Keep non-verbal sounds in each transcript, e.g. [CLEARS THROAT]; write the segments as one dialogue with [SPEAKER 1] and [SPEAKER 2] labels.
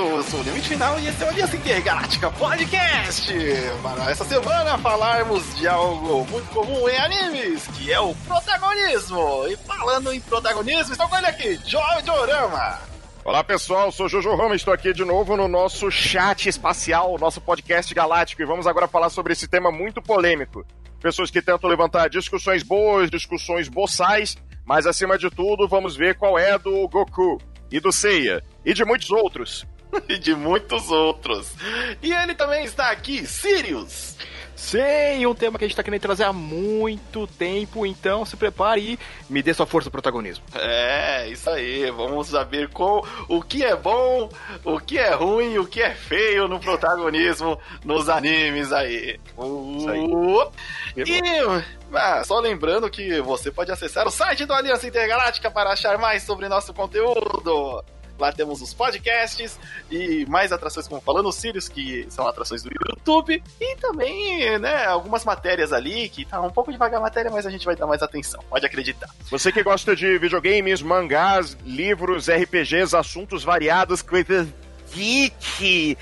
[SPEAKER 1] isso, eu sou o Limite Final e esse é o Aliança Intergaláctica Podcast. Para essa semana falarmos de algo muito comum em animes, que é o protagonismo. E falando em protagonismo, estou com ele aqui, Jojo Orama.
[SPEAKER 2] Olá pessoal, sou Jojo Rama, estou aqui de novo no nosso chat espacial, nosso podcast galáctico, e vamos agora falar sobre esse tema muito polêmico. Pessoas que tentam levantar discussões boas, discussões boçais, mas acima de tudo, vamos ver qual é do Goku e do Seiya e de muitos outros. [LAUGHS]
[SPEAKER 1] e de muitos outros. E ele também está aqui, Sirius.
[SPEAKER 3] Sim, um tema que a gente tá querendo trazer há muito tempo, então se prepare e me dê sua força e protagonismo.
[SPEAKER 1] É, isso aí. Vamos saber qual, o que é bom, o que é ruim, o que é feio no protagonismo nos animes aí. Isso aí. E ah, só lembrando que você pode acessar o site do Aliança Intergaláctica para achar mais sobre nosso conteúdo. Lá temos os podcasts e mais atrações, como falando, os Sirius, que são atrações do YouTube. E também, né, algumas matérias ali, que tá um pouco devagar a matéria, mas a gente vai dar mais atenção. Pode acreditar.
[SPEAKER 2] Você que gosta de videogames, mangás, livros, RPGs, assuntos variados, coisas geek.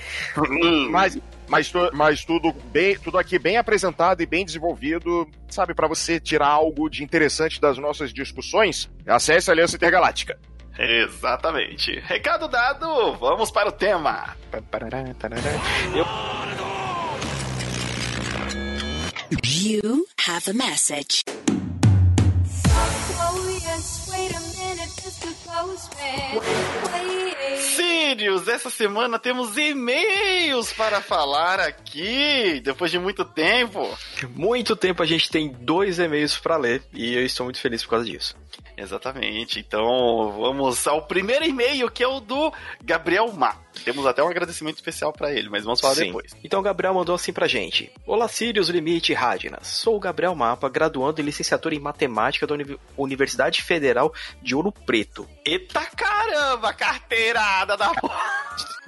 [SPEAKER 2] mas mas, mas tudo bem, tudo aqui bem apresentado e bem desenvolvido, sabe, para você tirar algo de interessante das nossas discussões, acesse a Aliança Intergaláctica.
[SPEAKER 1] Exatamente. Recado dado, vamos para o tema. Eu...
[SPEAKER 4] You have a message.
[SPEAKER 1] Sirius, essa semana temos e-mails para falar aqui, depois de muito tempo.
[SPEAKER 3] Muito tempo a gente tem dois e-mails para ler e eu estou muito feliz por causa disso.
[SPEAKER 1] Exatamente. Então, vamos ao primeiro e-mail, que é o do Gabriel Má. Temos até um agradecimento especial para ele, mas vamos falar
[SPEAKER 3] Sim.
[SPEAKER 1] depois.
[SPEAKER 3] Então o Gabriel mandou assim pra gente. Olá, Sirius Limite Radinas. Sou o Gabriel Mapa, graduando em licenciatura em Matemática da Uni Universidade Federal de Ouro Preto.
[SPEAKER 1] Eita caramba, carteirada da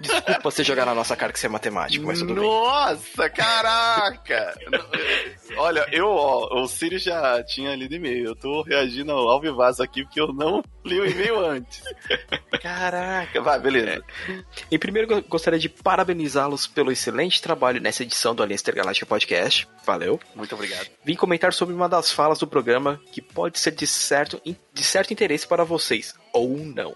[SPEAKER 3] Desculpa você jogar na nossa cara que você é matemático, mas tudo
[SPEAKER 1] Nossa, caraca! [LAUGHS] Olha, eu, ó, o Sirius já tinha lido e-mail. Eu tô reagindo ao vivaço aqui porque eu não li o e-mail antes. [LAUGHS] Caraca, vai, beleza.
[SPEAKER 3] É. Em primeiro, eu gostaria de parabenizá-los pelo excelente trabalho nessa edição do Aliança Intergaláctica Podcast. Valeu.
[SPEAKER 1] Muito obrigado.
[SPEAKER 3] Vim comentar sobre uma das falas do programa que pode ser de certo, de certo interesse para vocês, ou não.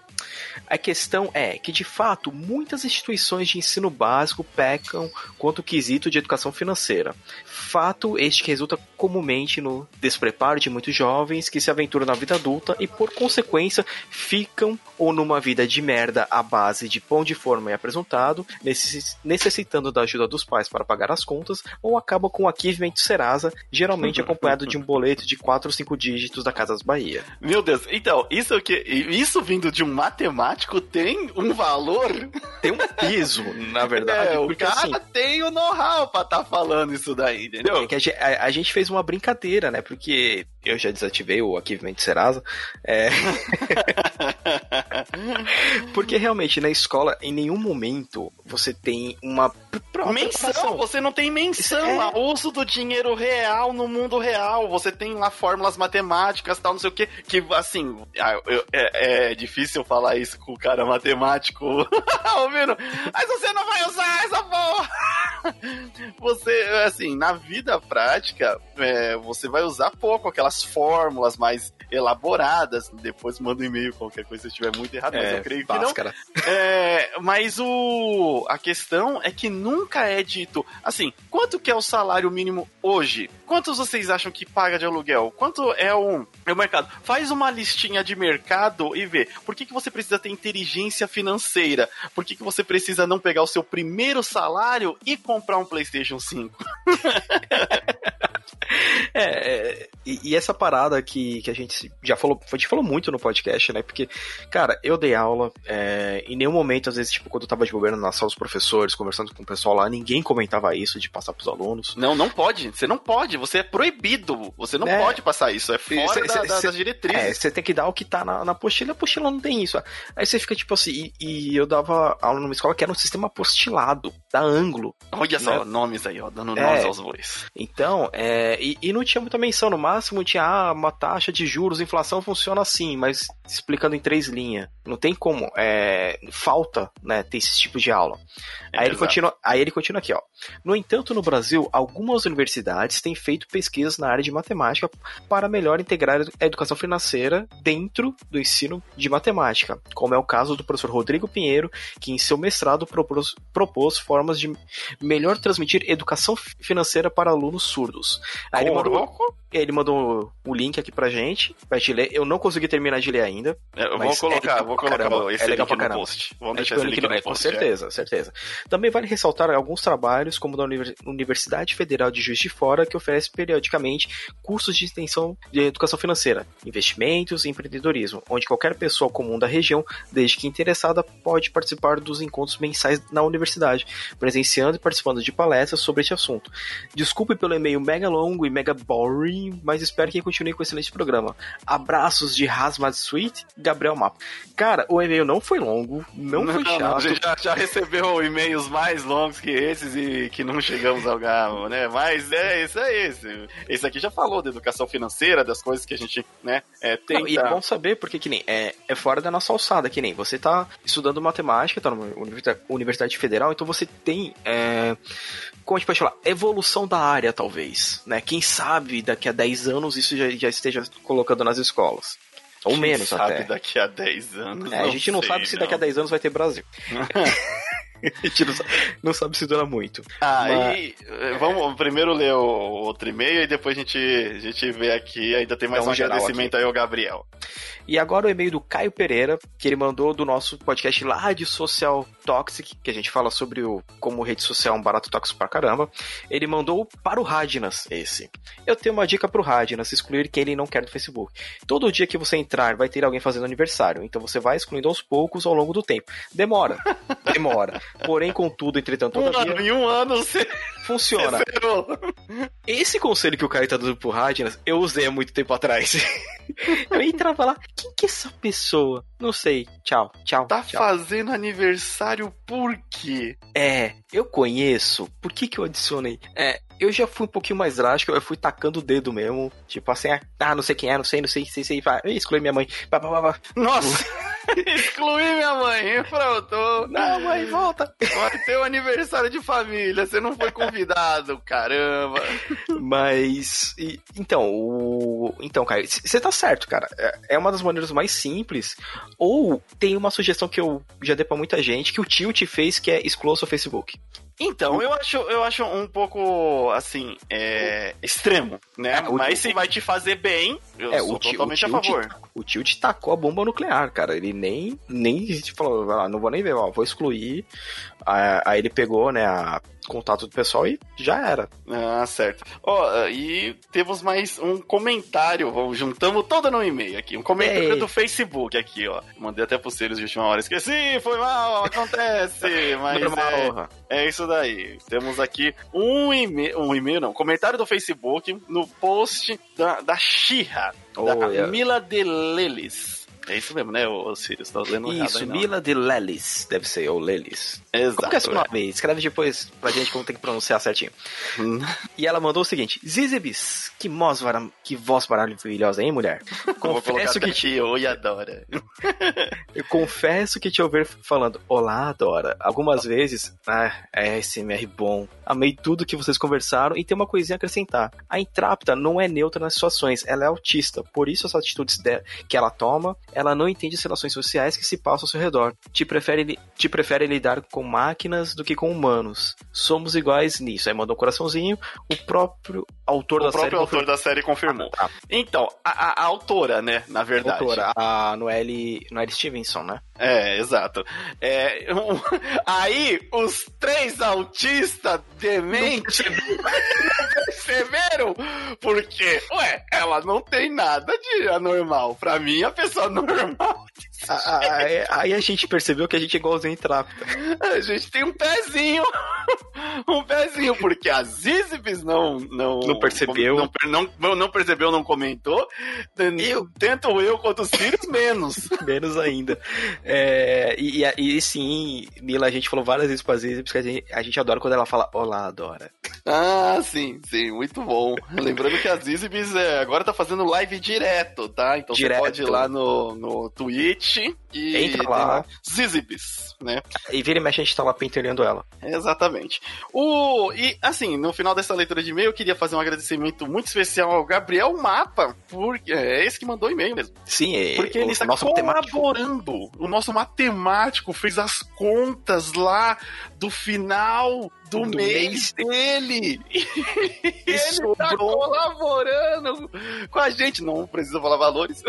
[SPEAKER 3] A questão é que, de fato, muitas instituições de ensino básico pecam quanto ao quesito de educação financeira. Fato este que resulta comumente no despreparo de muitos jovens que se aventuram na vida adulta e, por consequência, ficam ou numa vida de merda à base de pão de forma e apresentado, necessitando da ajuda dos pais para pagar as contas, ou acabam com o Achievement Serasa, geralmente acompanhado de um boleto de 4 ou 5 dígitos da Casas Bahia.
[SPEAKER 1] Meu Deus, então, isso que isso vindo de um matemático tem um valor?
[SPEAKER 3] Tem um peso, na verdade.
[SPEAKER 1] É, o cara assim, tem o know-how pra estar tá falando isso daí, entendeu?
[SPEAKER 3] É que a, a, a, gente fez uma brincadeira, né? Porque eu já desativei o Achievement Serasa. É... [LAUGHS] Porque realmente na escola, em nenhum momento você tem uma
[SPEAKER 1] menção. Você não tem menção é... uso do dinheiro real no mundo real. Você tem lá fórmulas matemáticas, tal, não sei o que. Que assim, é, é difícil falar isso com o cara matemático [LAUGHS] ouvindo. Mas você não vai usar essa porra! [LAUGHS] Você, assim, na vida prática, é, você vai usar pouco aquelas fórmulas mais elaboradas. Depois manda um e-mail qualquer coisa se estiver muito errado, mas
[SPEAKER 3] é,
[SPEAKER 1] eu creio
[SPEAKER 3] báscara.
[SPEAKER 1] que não. É, mas o a questão é que nunca é dito assim, quanto que é o salário mínimo hoje? Quantos vocês acham que paga de aluguel? Quanto é o, é o mercado? Faz uma listinha de mercado e vê. Por que, que você precisa ter inteligência financeira? Por que, que você precisa não pegar o seu primeiro salário e comprar um PlayStation 5? [LAUGHS]
[SPEAKER 3] É, é e, e, essa parada que, que a gente já falou, a gente falou muito no podcast, né? Porque, cara, eu dei aula, é, em nenhum momento, às vezes, tipo, quando eu tava de governo na sala dos professores, conversando com o pessoal lá, ninguém comentava isso de passar pros alunos.
[SPEAKER 1] Não, não pode. Você não pode. Você é proibido. Você não é, pode passar isso. É fora cê, da, cê, da, das diretrizes. É,
[SPEAKER 3] você tem que dar o que tá na, na apostila. A apostila não tem isso. Aí você fica tipo assim. E, e, eu dava aula numa escola que era um sistema apostilado. Da Anglo.
[SPEAKER 1] Olha só,
[SPEAKER 3] Né?
[SPEAKER 1] nomes aí, ó, dando
[SPEAKER 3] É.
[SPEAKER 1] nomes aos bois.
[SPEAKER 3] Então, é, e, e não tinha muita menção, no máximo tinha ah, uma taxa de juros, inflação funciona assim, mas explicando em três linhas. Não tem como, é, falta, né, ter esse tipo de aula. Aí ele,
[SPEAKER 1] Exato.
[SPEAKER 3] continua, aí ele continua aqui, ó. No entanto, no Brasil, algumas universidades têm feito pesquisas na área de matemática para melhor integrar a educação financeira dentro do ensino de matemática, como é o caso do professor Rodrigo Pinheiro, que em seu mestrado propôs, propôs formas de melhor transmitir educação fi- financeira para alunos surdos. Aí ele mandou? Ele mandou o link aqui pra gente, pra gente ler. Eu não consegui terminar de ler ainda.
[SPEAKER 1] É, Eu vou
[SPEAKER 3] Mas
[SPEAKER 1] colocar,
[SPEAKER 3] é
[SPEAKER 1] vou colocar
[SPEAKER 3] caramba,
[SPEAKER 1] esse
[SPEAKER 3] é legal
[SPEAKER 1] link
[SPEAKER 3] pra
[SPEAKER 1] no post. Vamos
[SPEAKER 3] É,
[SPEAKER 1] deixar esse
[SPEAKER 3] link
[SPEAKER 1] link
[SPEAKER 3] no-
[SPEAKER 1] no
[SPEAKER 3] com
[SPEAKER 1] post. é.
[SPEAKER 3] certeza, certeza. Também vale ressaltar alguns trabalhos, como da Univer- Universidade Federal de Juiz de Fora, que oferece periodicamente cursos de extensão de educação financeira, investimentos e empreendedorismo, onde qualquer pessoa comum da região, desde que interessada, pode participar dos encontros mensais na universidade, presenciando e participando de palestras sobre este assunto. Desculpe pelo e-mail mega longo e mega boring, mas espero que continue com o excelente programa. Abraços de Hazmat Sweet, Gabriel Mapa. Cara, o e-mail não foi longo, não, [LAUGHS] foi
[SPEAKER 1] a
[SPEAKER 3] chato.
[SPEAKER 1] gente já, já recebeu e-mails mais longos que esses e que não chegamos ao galo, né? Mas é isso é esse. Esse aqui já falou da educação financeira, das coisas que a gente, né, é, tenta...
[SPEAKER 3] Não, e é bom saber porque que nem é, é fora da nossa alçada, que nem você tá estudando matemática, tá numa universidade, universidade federal, então você tem, é, como a gente pode falar, evolução da área talvez, né? Quem sabe daqui a 10 anos isso já, já esteja colocando nas escolas. Ou
[SPEAKER 1] Quem
[SPEAKER 3] menos
[SPEAKER 1] sabe
[SPEAKER 3] até.
[SPEAKER 1] daqui a 10 anos.
[SPEAKER 3] É, a gente não
[SPEAKER 1] sei,
[SPEAKER 3] sabe se daqui a
[SPEAKER 1] não.
[SPEAKER 3] 10 anos vai ter Brasil. [LAUGHS] [LAUGHS] a gente não sabe, não sabe se dura muito.
[SPEAKER 1] Aí, eh, vamos primeiro ler o outro e-mail e depois a gente, a gente vê aqui. Ainda tem mais
[SPEAKER 3] Dá um
[SPEAKER 1] um agradecimento aí ao Gabriel.
[SPEAKER 3] E agora o e-mail do Caio Pereira, que ele mandou do nosso podcast lá de Social Toxic, que a gente fala sobre o, como rede social é um barato tóxico pra caramba. Ele mandou para o Radnas esse. Eu tenho uma dica pro Radnas, excluir quem ele não quer do Facebook. Todo dia que você entrar, vai ter alguém fazendo aniversário, então você vai excluindo aos poucos ao longo do tempo. Demora, [LAUGHS] demora. Porém, contudo, entretanto,
[SPEAKER 1] Um
[SPEAKER 3] todavia,
[SPEAKER 1] ano, em um ano você
[SPEAKER 3] funciona. [LAUGHS]
[SPEAKER 1] zerou.
[SPEAKER 3] Esse conselho que o Caio tá dando pro Radnas, eu usei há muito tempo atrás. [LAUGHS] eu entrava lá, quem que é essa pessoa? Não sei. Tchau, tchau.
[SPEAKER 1] Tá
[SPEAKER 3] tchau.
[SPEAKER 1] fazendo aniversário por quê?
[SPEAKER 3] É, eu conheço. Por que que eu adicionei? É, eu já fui um pouquinho mais drástico, eu fui tacando o dedo mesmo. Tipo assim, ah, não sei quem é, não sei, não sei, sei, sei. Vai, exclui minha mãe. Pá, pá, pá.
[SPEAKER 1] Nossa! [LAUGHS] [LAUGHS] Excluí minha mãe, [LAUGHS] pronto.
[SPEAKER 3] Não, mãe, volta.
[SPEAKER 1] Vai ter um aniversário de família, você não foi convidado, caramba.
[SPEAKER 3] Mas, e- então, o, então, Caio, você tá certo, cara. É- É uma das maneiras mais simples. Ou tem uma sugestão que eu já dei pra muita gente, que o tio te fez, que é exclua o seu Facebook.
[SPEAKER 1] Então, eu acho, eu acho um pouco, assim, é, extremo, né?
[SPEAKER 3] É,
[SPEAKER 1] Mas se vai te fazer bem, eu
[SPEAKER 3] É,
[SPEAKER 1] sou
[SPEAKER 3] o tio,
[SPEAKER 1] totalmente a favor.
[SPEAKER 3] O tio te tacou a bomba nuclear, cara. Ele nem, nem te falou, "Ah, não vou nem ver, ó, vou excluir. Aí, aí ele pegou, né, a contato do pessoal e já era.
[SPEAKER 1] Ah, certo. Ó, e temos mais um comentário, juntamos todo no e-mail aqui. Um comentário
[SPEAKER 3] Ei.
[SPEAKER 1] do Facebook aqui, ó. Mandei até pros seres de última hora, esqueci, foi mal, acontece, [LAUGHS] mas é,
[SPEAKER 3] Normal.
[SPEAKER 1] é isso daí. Temos aqui um e-mail, um e-mail não, comentário do Facebook no post da, da Xirra,
[SPEAKER 3] Oh,
[SPEAKER 1] da
[SPEAKER 3] é.
[SPEAKER 1] Mila de Lelis. É isso mesmo, né, ô Sirius? Tá lendo errado
[SPEAKER 3] Isso,
[SPEAKER 1] não.
[SPEAKER 3] Mila de Lelis, deve ser, ou Lelis.
[SPEAKER 1] Exato.
[SPEAKER 3] Como que é
[SPEAKER 1] é.
[SPEAKER 3] nome? Escreve depois pra gente como tem que pronunciar certinho. E ela mandou o seguinte: Zizibis, que voz, vara- que voz maravilhosa, hein, mulher? [LAUGHS] Confesso que, te,
[SPEAKER 1] e adora. [LAUGHS]
[SPEAKER 3] eu confesso que te ouvir falando Olá, Dora. Algumas vezes, ah, é SMR bom. Amei tudo que vocês conversaram e tem uma coisinha a acrescentar. A intrápida não é neutra nas situações, ela é autista. Por isso, as atitudes de- que ela toma, ela não entende as relações sociais que se passam ao seu redor. Te prefere, te prefere lidar com máquinas do que com humanos. Somos iguais nisso. Aí mandou um coraçãozinho. O próprio autor
[SPEAKER 1] O
[SPEAKER 3] da série.
[SPEAKER 1] próprio autor da série confirmou.
[SPEAKER 3] Ah,
[SPEAKER 1] Então, a, a- a autora, né, na verdade.
[SPEAKER 3] Autora, a Noelle, Noelle Stevenson, né?
[SPEAKER 1] É, exato. É, um- [LAUGHS] aí, os três autistas dementes [LAUGHS] não perceberam, porque, ué, ela não tem nada de anormal. Pra mim, a pessoa normal
[SPEAKER 3] Aí, aí a gente percebeu que a gente é igualzinho em Trápita.
[SPEAKER 1] A gente tem um pezinho. Um pezinho, porque a Zizibis não, não.
[SPEAKER 3] Não percebeu.
[SPEAKER 1] Não, não, não, percebeu, não comentou. Eu, tanto eu quanto os filhos, menos. [LAUGHS]
[SPEAKER 3] Menos ainda. É, e, e, sim, Nila, a gente falou várias vezes com a Zizibis que a gente, a gente adora quando ela fala Olá, Dora.
[SPEAKER 1] Ah, sim, sim, muito bom. Lembrando que a Zizibis é, agora tá fazendo live direto, tá? Então
[SPEAKER 3] Direto.
[SPEAKER 1] você pode ir lá no, no Twitch e.
[SPEAKER 3] Entra lá.
[SPEAKER 1] Zizibis, né?
[SPEAKER 3] E vira e mexe a gente tá lá pentelhando ela.
[SPEAKER 1] Exatamente. O, e, assim, no final dessa leitura de e-mail, eu queria fazer um agradecimento muito especial ao Gabriel Mapa, porque é esse que mandou e-mail mesmo.
[SPEAKER 3] Sim, é,
[SPEAKER 1] Porque ele está colaborando. O nosso matemático fez as contas lá do final do,
[SPEAKER 3] Do
[SPEAKER 1] mês, dele. [LAUGHS] ele está
[SPEAKER 3] sobrou.
[SPEAKER 1] colaborando com a gente. Não precisa falar valores.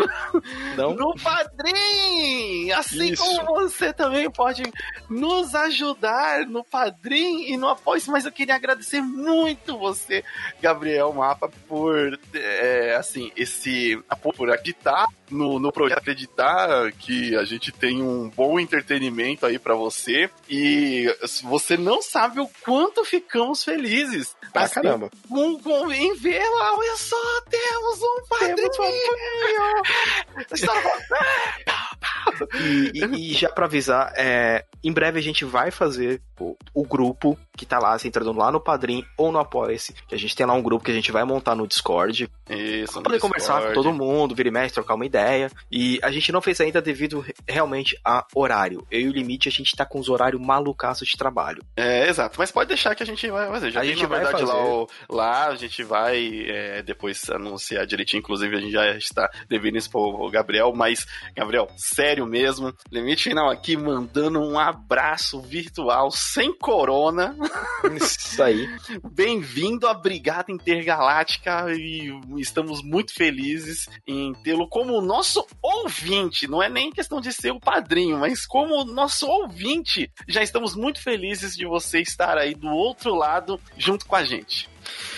[SPEAKER 3] Não? [LAUGHS]
[SPEAKER 1] No Padrim! Assim
[SPEAKER 3] Isso.
[SPEAKER 1] como você também pode nos ajudar no Padrim e no Apoio. Mas eu queria agradecer muito você, Gabriel Mapa, por, é, assim, esse apoio, por acreditar no, no projeto, acreditar que a gente tem um bom entretenimento aí pra você. E você não sabe o quanto ficamos felizes.
[SPEAKER 3] Ah,
[SPEAKER 1] Assim,
[SPEAKER 3] caramba.
[SPEAKER 1] com, com, em ver lá, olha só, temos um padrinho! [LAUGHS]
[SPEAKER 3] E, e- e já pra avisar, é, em breve a gente vai fazer o, o grupo que tá lá, você entrando lá no Padrim ou no Apoia-se, que a gente tem lá um grupo que a gente vai montar no Discord,
[SPEAKER 1] Isso,
[SPEAKER 3] pra poder conversar com todo mundo, vir e mexe, trocar uma ideia. E a gente não fez ainda devido re- realmente a horário. Eu e o Limite, a gente tá com os horários malucaços de trabalho.
[SPEAKER 1] É, exato. Mas pode deixar que a gente vai fazer. Já
[SPEAKER 3] A
[SPEAKER 1] tem,
[SPEAKER 3] gente
[SPEAKER 1] na
[SPEAKER 3] vai
[SPEAKER 1] verdade, lá,
[SPEAKER 3] fazer.
[SPEAKER 1] o- lá a gente vai é, depois anunciar direitinho. Inclusive, a gente já está devendo isso pro Gabriel. Mas, Gabriel, sério mesmo. Limite final aqui mandando um abraço virtual sem corona. [LAUGHS]
[SPEAKER 3] Isso aí.
[SPEAKER 1] Bem-vindo à Brigada Intergaláctica e estamos muito felizes em tê-lo como nosso ouvinte. Não é nem questão de ser o padrinho, mas como nosso ouvinte. Já estamos muito felizes de você estar aí do outro lado junto com a gente.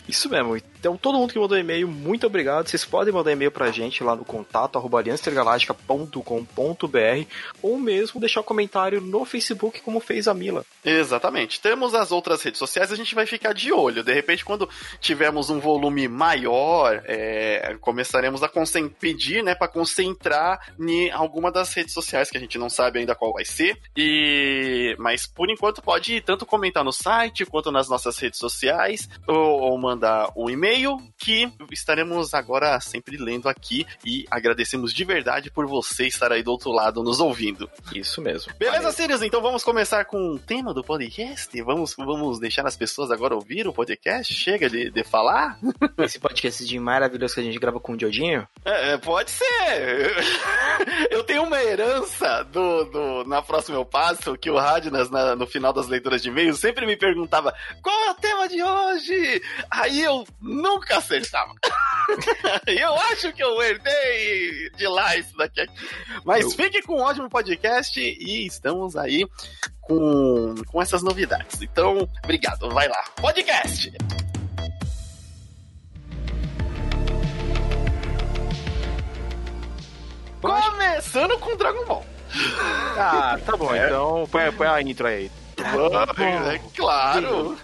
[SPEAKER 3] Isso mesmo. Então, todo mundo que mandou e-mail, muito obrigado. Vocês podem mandar e-mail pra gente lá no contato arroba ou mesmo deixar um comentário no Facebook, como fez a Mila.
[SPEAKER 1] Exatamente. Temos as outras redes sociais, a gente vai ficar de olho. De repente, quando tivermos um volume maior, é, começaremos a pedir, né, para concentrar em alguma das redes sociais que a gente não sabe ainda qual vai ser. E mas por enquanto pode tanto comentar no site quanto nas nossas redes sociais ou, ou mandar um e-mail que estaremos agora sempre lendo aqui e agradecemos de verdade por você estar aí do outro lado nos ouvindo.
[SPEAKER 3] Isso mesmo.
[SPEAKER 1] Beleza,
[SPEAKER 3] Valeu.
[SPEAKER 1] Sirius? Então vamos começar com o tema do podcast? Vamos, vamos deixar as pessoas agora ouvir o podcast? Chega de, de falar? [LAUGHS]
[SPEAKER 3] Esse podcast de maravilhoso que a gente grava com o Diodinho.
[SPEAKER 1] É, é, pode ser. [LAUGHS] Eu tenho uma herança do, do Na Próxima Eu Passo, que o Radnas, na- no final das leituras de e-mails, sempre me perguntava qual é o tema de hoje? Aí eu nunca acertava. [LAUGHS] Eu acho que eu herdei de lá isso daqui aqui. Mas
[SPEAKER 3] Eu-
[SPEAKER 1] fique com um ótimo podcast e estamos aí com, com essas novidades. Então, obrigado. Vai lá. Podcast! Começando com Dragon Ball.
[SPEAKER 3] Ah, tá bom. Então, põe, põe a intro aí.
[SPEAKER 1] É claro.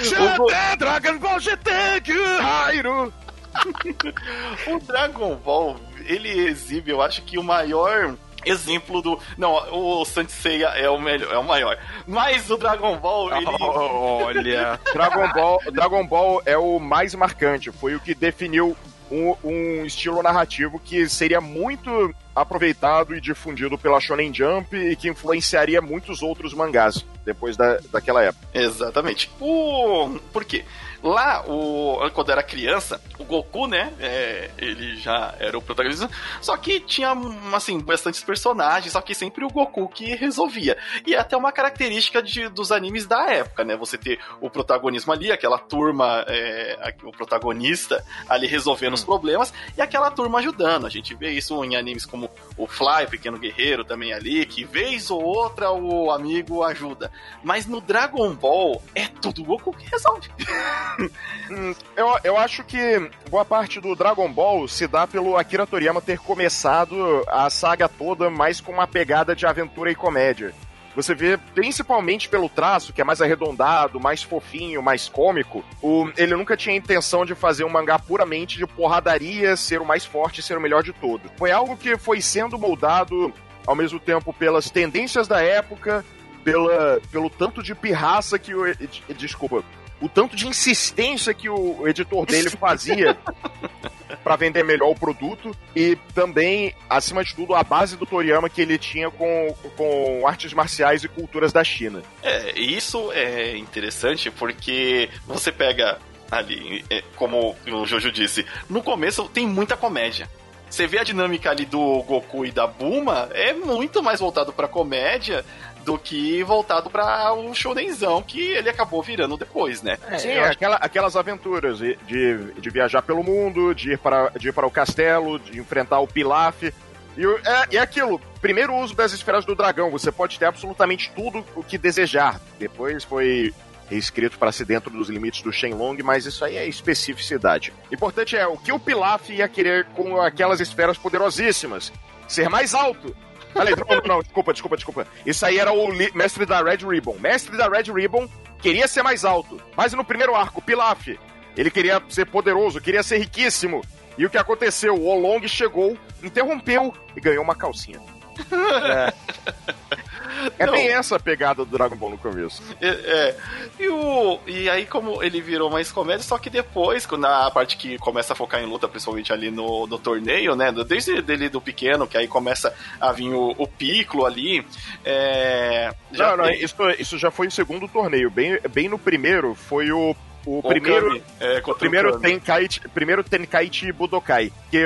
[SPEAKER 2] GT, [LAUGHS] Dragon Ball GT, Gyro! [LAUGHS]
[SPEAKER 1] O Dragon Ball, ele exibe, eu acho que o maior exemplo do. Não, o Saint Seiya é o melhor, é o maior. Mas o Dragon Ball, ele.
[SPEAKER 3] Olha.
[SPEAKER 2] Dragon Ball, Dragon Ball é o mais marcante, foi o que definiu um, um estilo narrativo que seria muito aproveitado e difundido pela Shonen Jump e que influenciaria muitos outros mangás depois da, daquela época.
[SPEAKER 1] Exatamente. O. Por quê? Lá, o... quando era criança, o Goku, né? é, ele já era o protagonista. Só que tinha, assim, bastantes personagens, só que sempre o Goku que resolvia. E é até uma característica de, dos animes da época, né? Você ter o protagonismo ali, aquela turma, é, o protagonista ali resolvendo os problemas, e aquela turma ajudando. A gente vê isso em animes como o Fly, Pequeno Guerreiro, também ali, que vez ou outra o amigo ajuda. Mas no Dragon Ball é tudo o Goku que resolve. [LAUGHS] [LAUGHS]
[SPEAKER 2] Eu, eu acho que boa parte do Dragon Ball se dá pelo Akira Toriyama ter começado a saga toda mais com uma pegada de aventura e comédia. Você vê, principalmente pelo traço, que é mais arredondado, mais fofinho, mais cômico, o, ele nunca tinha intenção de fazer um mangá puramente de porradaria, ser o mais forte, ser o melhor de todo. Foi algo que foi sendo moldado ao mesmo tempo pelas tendências da época, pela, pelo tanto de pirraça que o. Desculpa. O tanto de insistência que o editor dele fazia [LAUGHS] para vender melhor o produto e também, acima de tudo, a base do Toriyama que ele tinha com, com artes marciais e culturas da China.
[SPEAKER 1] É, isso é interessante porque você pega ali, é, como o Jojo disse, no começo tem muita comédia. Você vê a dinâmica ali do Goku e da Buma, é muito mais voltado pra comédia do que voltado para o shonenzão que ele acabou virando depois, né?
[SPEAKER 2] É, Sim, aquela, aquelas aventuras de, de, de, viajar pelo mundo, de ir, para, de ir para o castelo, de enfrentar o Pilaf. E é, é aquilo, primeiro uso das esferas do dragão, você pode ter absolutamente tudo o que desejar. Depois foi reescrito para ser dentro dos limites do Shenlong, mas isso aí é especificidade. Importante é o que o Pilaf ia querer com aquelas esferas poderosíssimas. Ser mais alto, Falei, não, não, não, desculpa, desculpa, desculpa. Isso aí era o mestre da Red Ribbon. Mestre da Red Ribbon queria ser mais alto. Mas no primeiro arco, Pilaf, ele queria ser poderoso, queria ser riquíssimo. E o que aconteceu? O Olong chegou, interrompeu e ganhou uma calcinha. É. É bem essa a pegada do Dragon Ball no começo.
[SPEAKER 1] É, é. E, o, e aí, como ele virou mais comédia, só que depois, na parte que começa a focar em luta, principalmente ali no, no torneio, né? Desde dele do pequeno, que aí começa a vir o, o Piccolo ali. É,
[SPEAKER 2] já não, não, tem... isso, isso já foi o segundo torneio. Bem, bem no primeiro foi o o, primeiro, é, o primeiro Tenkaichi, primeiro Tenkaichi Budokai, que,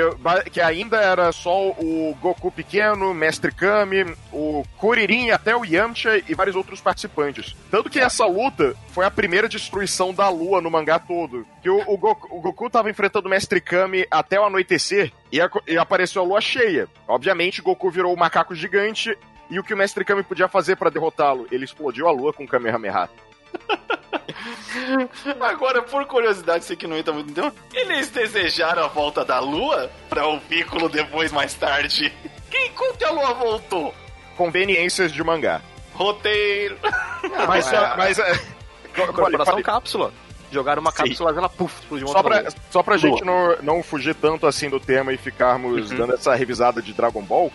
[SPEAKER 2] que ainda era só o Goku pequeno, Mestre Kami, o Kuririn até o Yamcha e vários outros participantes. Tanto que essa luta foi a primeira destruição da lua no mangá todo. Que o, o, Goku, o Goku tava enfrentando o Mestre Kami até o anoitecer e, a, e apareceu a lua cheia. Obviamente, Goku virou o um macaco gigante e o que o Mestre Kami podia fazer para derrotá-lo? Ele explodiu a lua com o Kamehameha. [LAUGHS]
[SPEAKER 1] Agora, por curiosidade, sei que não entra muito então, eles desejaram a volta da Lua para o Piccolo depois, mais tarde. Quem conta a Lua voltou?
[SPEAKER 2] Conveniências de mangá.
[SPEAKER 1] Roteiro.
[SPEAKER 2] Não, mas, é, mas é, [LAUGHS]
[SPEAKER 3] Corporação cápsula. Jogaram uma cápsula, ela puf, explodiu
[SPEAKER 2] Só pra, só pra gente não, não fugir tanto assim do tema e ficarmos uhum. dando essa revisada de Dragon Ball,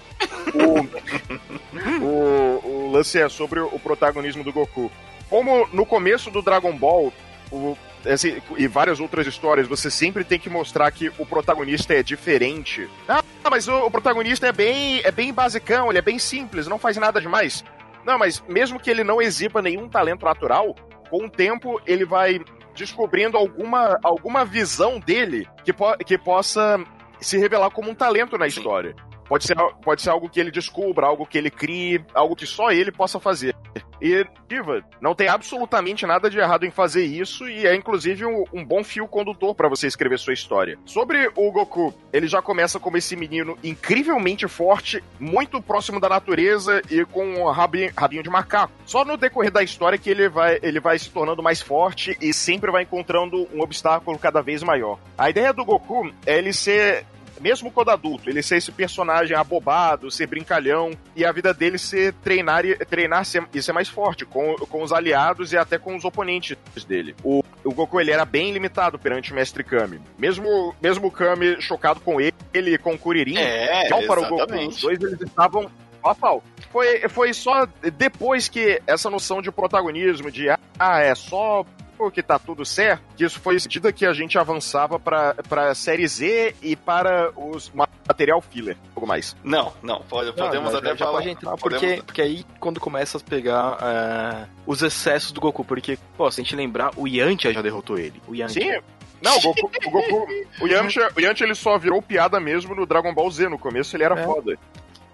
[SPEAKER 2] o, [LAUGHS] o, o lance é sobre o protagonismo do Goku como no começo do Dragon Ball, o, assim, e várias outras histórias, você sempre tem que mostrar que o protagonista é diferente. Ah, mas o, o, protagonista é bem, é bem basicão, ele é bem simples, não faz nada demais. Não, mas mesmo que ele não exiba nenhum talento natural, com o tempo ele vai descobrindo alguma, alguma visão dele que, po que possa se revelar como um talento na história. Pode ser, pode ser algo que ele descubra, algo que ele crie, algo que só ele possa fazer. E, Diva, não tem absolutamente nada de errado em fazer isso e é inclusive um, um bom fio condutor para você escrever sua história. Sobre o Goku, ele já começa como esse menino incrivelmente forte, muito próximo da natureza e com um rabinho, rabinho de macaco. Só no decorrer da história que ele vai, ele vai se tornando mais forte e sempre vai encontrando um obstáculo cada vez maior. A ideia do Goku é ele ser mesmo quando adulto, ele ser esse personagem abobado, ser brincalhão, e a vida dele ser treinar, e, treinar ser, e ser mais forte com, com os aliados e até com os oponentes dele. O, o Goku ele era bem limitado perante o Mestre Kami. Mesmo, mesmo o Kami chocado com ele, ele com o Kuririn,
[SPEAKER 1] é, para o Goku,
[SPEAKER 2] os dois eles estavam pau. Foi, foi só depois que essa noção de protagonismo, de ah, é só que tá tudo certo, que isso foi medida que a gente avançava pra, pra série Z e para os material filler, algo mais.
[SPEAKER 1] Não, não, pode, podemos não, até já, falar.
[SPEAKER 3] Pode entrar, porque, porque aí quando começa a pegar uh, os excessos do Goku, porque, pô, se a gente lembrar, o Yantia já derrotou ele. O Yantia.
[SPEAKER 2] Sim, não, o Goku, o, Goku, [LAUGHS] o Yamcha, o Yamcha ele só virou piada mesmo no Dragon Ball Z. No começo ele era é. foda.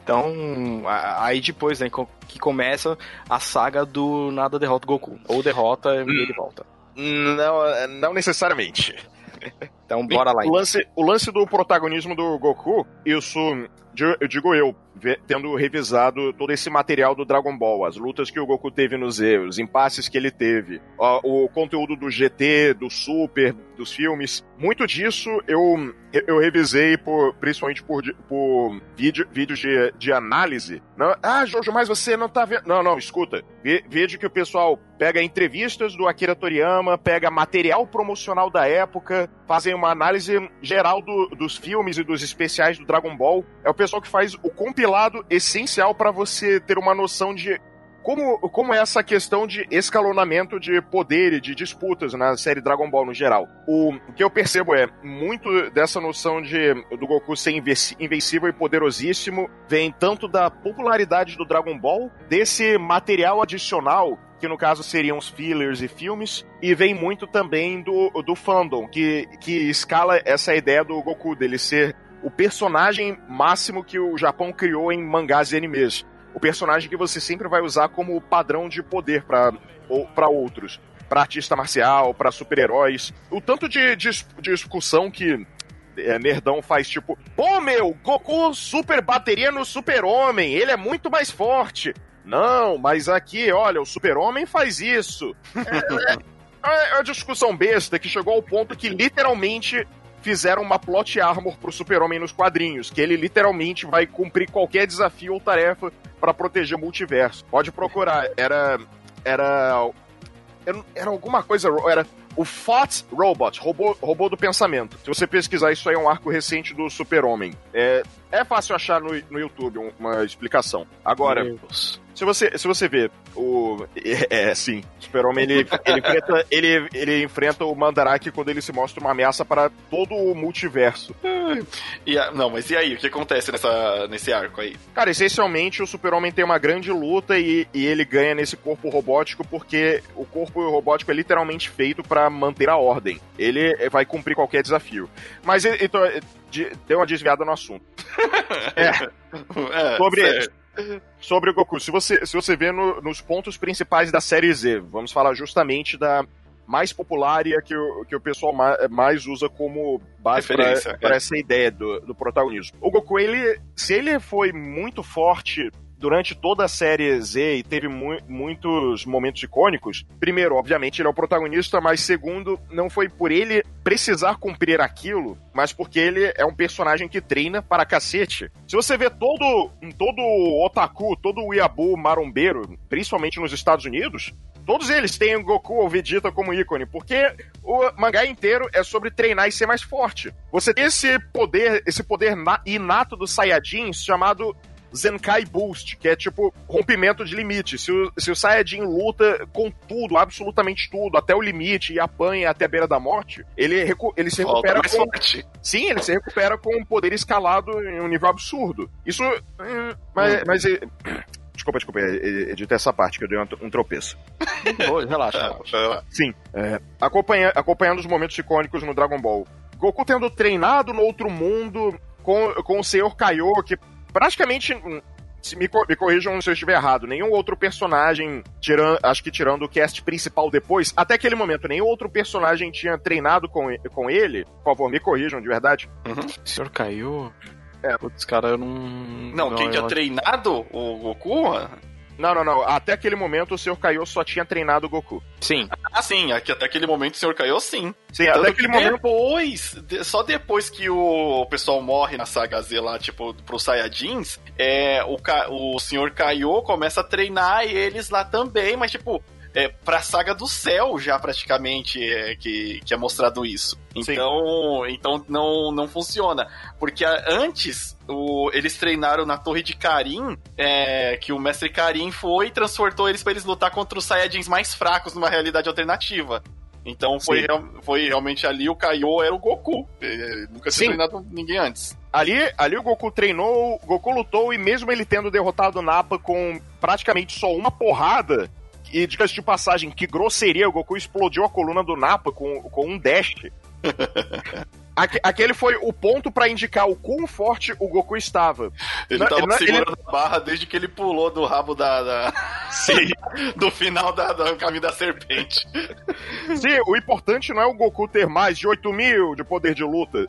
[SPEAKER 3] Então, aí depois, né, que começa a saga do nada derrota o Goku. Ou derrota e ele volta.
[SPEAKER 2] Não, não necessariamente.
[SPEAKER 3] Então bora lá.
[SPEAKER 2] O lance, o lance do protagonismo do Goku, isso eu digo eu, tendo revisado todo esse material do Dragon Ball, as lutas que o Goku teve no Z, os impasses que ele teve, o conteúdo do GT, do Super, dos filmes, muito disso eu, eu revisei por, principalmente por, por vídeo, vídeos de, de análise. Não, ah, Jojo, mas você não tá vendo. Não, não, escuta. Vejo que o pessoal pega entrevistas do Akira Toriyama, pega material promocional da época, fazem uma análise geral do, dos filmes e dos especiais do Dragon Ball. É o pessoal que faz o compilado essencial para você ter uma noção de como, como é essa questão de escalonamento de poder e de disputas na série Dragon Ball no geral. O, o que eu percebo é muito dessa noção de do Goku ser invencível e poderosíssimo vem tanto da popularidade do Dragon Ball, desse material adicional que no caso seriam os fillers e filmes, e vem muito também do, do fandom, que, que escala essa ideia do Goku, dele ser o personagem máximo que o Japão criou em mangás e animes. O personagem que você sempre vai usar como padrão de poder para outros. Para artista marcial, para super-heróis. O tanto de, de, de discussão que é, Nerdão faz tipo, pô meu, Goku super bateria no super-homem, ele é muito mais forte. Não, mas aqui, olha, o super-homem faz isso. [LAUGHS] É, é, é uma discussão besta que chegou ao ponto que literalmente fizeram uma plot armor pro super-homem nos quadrinhos, que ele literalmente vai cumprir qualquer desafio ou tarefa para proteger o multiverso. Pode procurar, era era era alguma coisa, era o Thought Robot, robô, robô do pensamento. Se você pesquisar, isso aí é um arco recente do Super-Homem. É, é fácil achar no, no YouTube uma explicação. Agora, se você, se você ver o. É, é sim. O Super-Homem ele, ele, enfrenta, ele, ele enfrenta o Mandarake quando ele se mostra uma ameaça para todo o multiverso.
[SPEAKER 1] E não, mas e aí? O que acontece nessa, nesse arco aí?
[SPEAKER 2] Cara, essencialmente o Super-Homem tem uma grande luta e, e ele ganha nesse corpo robótico porque o corpo robótico é literalmente feito para manter a ordem. Ele vai cumprir qualquer desafio. Mas então, deu uma desviada no assunto. [LAUGHS] é. é. Sobre. Certo sobre o Goku. Se você, se você vê no, nos pontos principais da série Z, vamos falar justamente da mais popular e a que o, que o pessoal mais, mais usa como base para é. essa ideia do, do protagonismo. O Goku, ele, se ele foi muito forte durante toda a série Z e teve mu muitos momentos icônicos. Primeiro, obviamente, ele é o protagonista, mas segundo, não foi por ele precisar cumprir aquilo, mas porque ele é um personagem que treina para cacete. Se você vê todo, todo otaku, todo o Yabu marombeiro, principalmente nos Estados Unidos, Todos eles têm o Goku ou Vegeta como ícone, porque o mangá inteiro é sobre treinar e ser mais forte. Você tem esse poder, esse poder inato dos Saiyajins chamado Zenkai Boost, que é tipo rompimento de limite. Se o, se o Saiyajin luta com tudo, absolutamente tudo, até o limite e apanha até a beira da morte, ele, recu ele se recupera com. Forte. Sim, ele se recupera com um poder escalado em um nível absurdo. Isso. Hum, mas. Hum. mas [CLEARS THROAT] Desculpa, desculpa, edita essa parte que eu dei um, tropeço. [LAUGHS]
[SPEAKER 3] relaxa, relaxa. [LAUGHS]
[SPEAKER 2] Sim, é, acompanha, acompanhando os momentos icônicos no Dragon Ball. Goku tendo treinado no outro mundo com, com o Senhor Kaiô, que praticamente se me, me, corrijam se eu estiver errado, nenhum outro personagem, tirando, acho que tirando o cast principal depois, até aquele momento, nenhum outro personagem tinha treinado com, com ele. Por favor, me corrijam de verdade.
[SPEAKER 3] Uhum. O senhor caiu? É. Putz, cara, eu não.
[SPEAKER 1] Não, não quem tinha treinado o Goku?
[SPEAKER 2] Não, não, não. Até aquele momento o Sr. Kaiô só tinha treinado o Goku.
[SPEAKER 3] Sim.
[SPEAKER 1] Ah, sim. Aqui, até aquele momento o Sr. Kaiô, sim.
[SPEAKER 2] Sim, Tanto até aquele momento.
[SPEAKER 1] Depois, só depois que o pessoal morre na saga Z lá, tipo, pro Saiyajins, é, o, o Sr. Kaiô começa a treinar eles lá também, mas, tipo, é, pra saga do céu já praticamente é, que, que é mostrado isso. Então, então não, não funciona. Porque antes o, eles treinaram na Torre de Karim, é, que o mestre Karim foi e transportou eles para eles lutar contra os Saiyajins mais fracos numa realidade alternativa. Então foi, foi realmente ali o Kaiô era o Goku. Ele nunca tinha treinado ninguém antes.
[SPEAKER 2] Ali, ali o Goku treinou, o Goku lutou e mesmo ele tendo derrotado o Nappa com praticamente só uma porrada, e diga-se de passagem, que grosseria, o Goku explodiu a coluna do Nappa com, com um dash. [LAUGHS] Aquele foi o ponto para indicar o quão forte o Goku estava.
[SPEAKER 1] Ele não, tava ele, segurando ele... a barra desde que ele pulou do rabo da. da... [LAUGHS] Sim, do final da, do caminho da serpente.
[SPEAKER 2] Sim, o importante não é o Goku ter mais de 8 mil de poder de luta.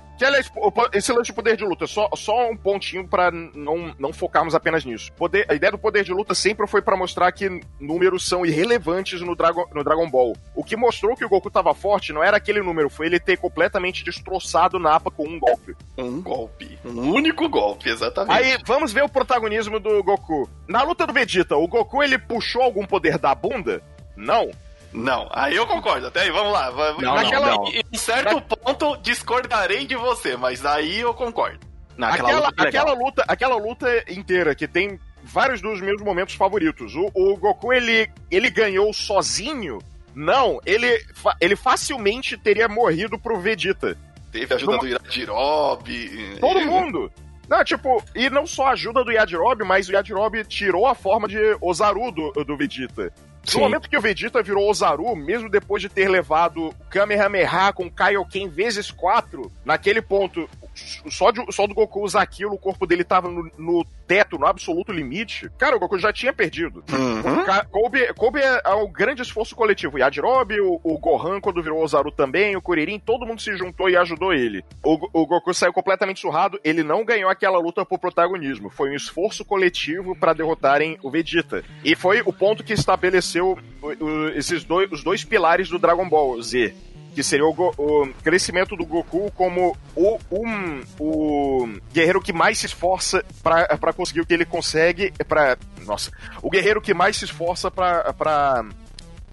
[SPEAKER 2] Esse lance de poder de luta, só, só um pontinho pra não, não focarmos apenas nisso. Poder, a ideia do poder de luta sempre foi para mostrar que números são irrelevantes no Dragon, no Dragon Ball. O que mostrou que o Goku tava forte não era aquele número, foi ele ter completamente destroçado o Napa com um golpe.
[SPEAKER 1] Um golpe. Um único golpe, exatamente.
[SPEAKER 2] Aí, vamos ver o protagonismo do Goku. Na luta do Vegeta, o Goku ele puxou algum poder da bunda? Não.
[SPEAKER 1] Não, aí eu concordo. Até aí, vamos lá. Não, Naquela, não, não. Em certo Na... ponto, discordarei de você, mas aí eu concordo.
[SPEAKER 2] Naquela aquela, luta, aquela, luta, aquela luta inteira que tem vários dos meus momentos favoritos. O, o Goku, ele, ele ganhou sozinho? Não, ele, ele facilmente teria morrido pro Vegeta.
[SPEAKER 1] Teve a ajuda Numa... do Yajirobe.
[SPEAKER 2] Todo [LAUGHS] mundo. Não, tipo, e não só a ajuda do Yajirobe, mas o Yajirobe tirou a forma de Ozaru do, do Vegeta. No momento que o Vegeta virou Ozaru, mesmo depois de ter levado o Kamehameha com Kaioken vezes 4, naquele ponto, só, de, só do Goku usar aquilo, o corpo dele tava no, no teto, no absoluto limite, cara, o Goku já tinha perdido. Uhum. Kobe, Kobe é, é um grande esforço coletivo. O Yajirobe, o, o Gohan, quando virou Ozaru também, o Kuririn, todo mundo se juntou e ajudou ele. O, o Goku saiu completamente surrado, ele não ganhou aquela luta por protagonismo. Foi um esforço coletivo para derrotarem o Vegeta. E foi o ponto que estabeleceu o, o, esses dois, os dois pilares do Dragon Ball Z que seria o, o, crescimento do Goku como o, um, o guerreiro que mais se esforça para conseguir o que ele consegue, para nossa, o guerreiro que mais se esforça para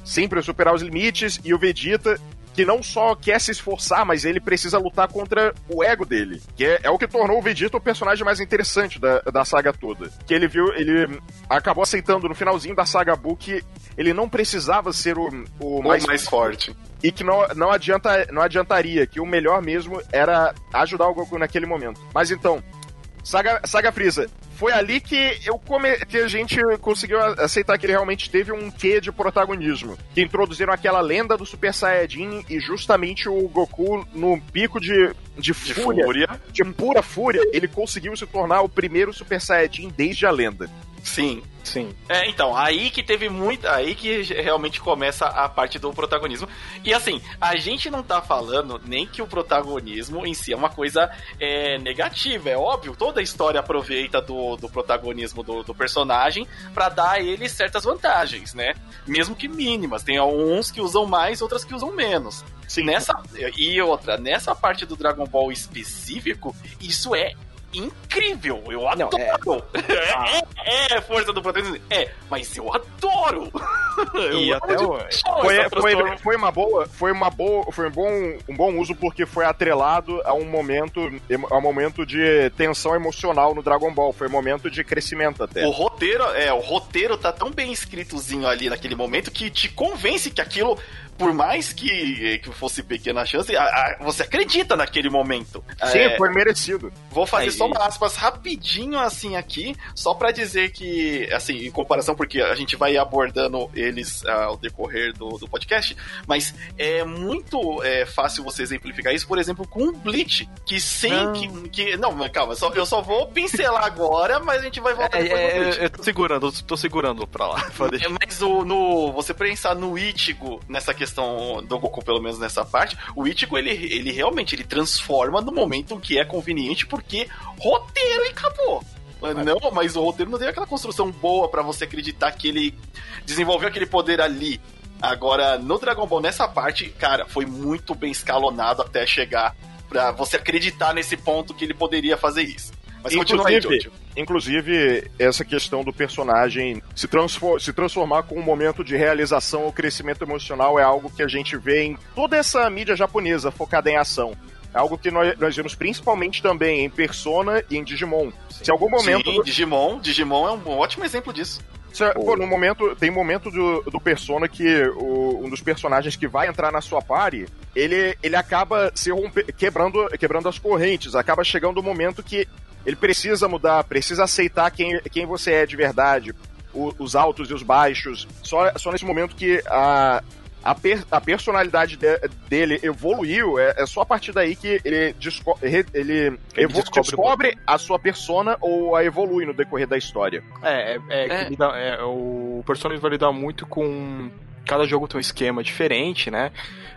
[SPEAKER 2] sempre superar os limites e o Vegeta que não só quer se esforçar, mas ele precisa lutar contra o ego dele. Que é, é, o que tornou o Vegeta o personagem mais interessante da, da saga toda. Que ele viu, ele acabou aceitando no finalzinho da saga Buu que ele não precisava ser o, o, mais,
[SPEAKER 1] o mais forte
[SPEAKER 2] e que não, não, adianta, não adiantaria, que o melhor mesmo era ajudar o Goku naquele momento. Mas então, Saga, Saga Freeza, foi ali que, eu come, que a gente conseguiu aceitar que ele realmente teve um quê de protagonismo. Que introduziram aquela lenda do Super Saiyajin e justamente o Goku, no pico de, de, de fúria, fúria, de pura fúria, ele conseguiu se tornar o primeiro Super Saiyajin desde a lenda.
[SPEAKER 1] Sim, sim. É, então, aí que teve muita. Aí que realmente começa a parte do protagonismo. E assim, a gente não tá falando nem que o protagonismo em si é uma coisa é, negativa. É óbvio, toda a história aproveita do, do protagonismo do, do personagem para dar a ele certas vantagens, né? Mesmo que mínimas. Tem alguns que usam mais, outras que usam menos. Sim. Nessa, e outra, nessa parte do Dragon Ball específico, isso é incrível. Eu adoro. Não, é... Ah. [LAUGHS] é, é, força do protagonismo. É, mas eu adoro. [LAUGHS]
[SPEAKER 2] E eu até o... foi, foi, foi, uma boa, foi uma boa, foi um bom, um bom uso porque foi atrelado a um momento, a um momento de tensão emocional no Dragon Ball. Foi um momento de crescimento até.
[SPEAKER 1] O roteiro, é, o roteiro tá tão bem escritozinho ali naquele momento que te convence que aquilo por mais que, que fosse pequena chance, a, a, você acredita naquele momento.
[SPEAKER 2] Sim, é, foi merecido.
[SPEAKER 1] Vou fazer Aí. só uma aspas rapidinho assim aqui, só para dizer que, assim, em comparação, porque a gente vai abordando eles uh, ao decorrer do, do podcast, mas é muito é, fácil você exemplificar isso, por exemplo, com o Bleach, que sem não. que, que. Não, calma, só, eu só vou pincelar agora, mas a gente vai voltar
[SPEAKER 3] é, é, Eu tô segurando, tô segurando pra lá. [LAUGHS]
[SPEAKER 1] É, mas o, no, você pensar no Ichigo nessa questão questão do Goku, pelo menos nessa parte, o Ichigo, ele, ele realmente ele transforma no momento que é conveniente, porque roteiro e acabou. Não, mas o roteiro não tem aquela construção boa para você acreditar que ele desenvolveu aquele poder ali. Agora, no Dragon Ball, nessa parte, cara, foi muito bem escalonado até chegar para você acreditar nesse ponto que ele poderia fazer isso.
[SPEAKER 2] Mas inclusive, inclusive, essa questão do personagem se, se transformar com um momento de realização ou crescimento emocional é algo que a gente vê em toda essa mídia japonesa focada em ação. É algo que nós, nós vemos principalmente também em Persona e em Digimon.
[SPEAKER 1] Sim. Se algum momento. Sim, Digimon, Digimon é um ótimo exemplo disso.
[SPEAKER 2] Pô, no momento, tem momento do, do Persona que o, um dos personagens que vai entrar na sua party, ele, ele acaba se romper, quebrando, quebrando as correntes, acaba chegando o um momento que ele precisa mudar, precisa aceitar quem, quem você é de verdade, o, os altos e os baixos. Só, só nesse momento que a, a, per, a personalidade de, dele evoluiu, é, é, só a partir daí que ele, desco ele, ele, descobre, descobre a sua persona ou a evolui no decorrer da história.
[SPEAKER 3] É, é, é, é. Lida, é o personagem vai lidar muito com. Cada jogo tem um esquema diferente, né?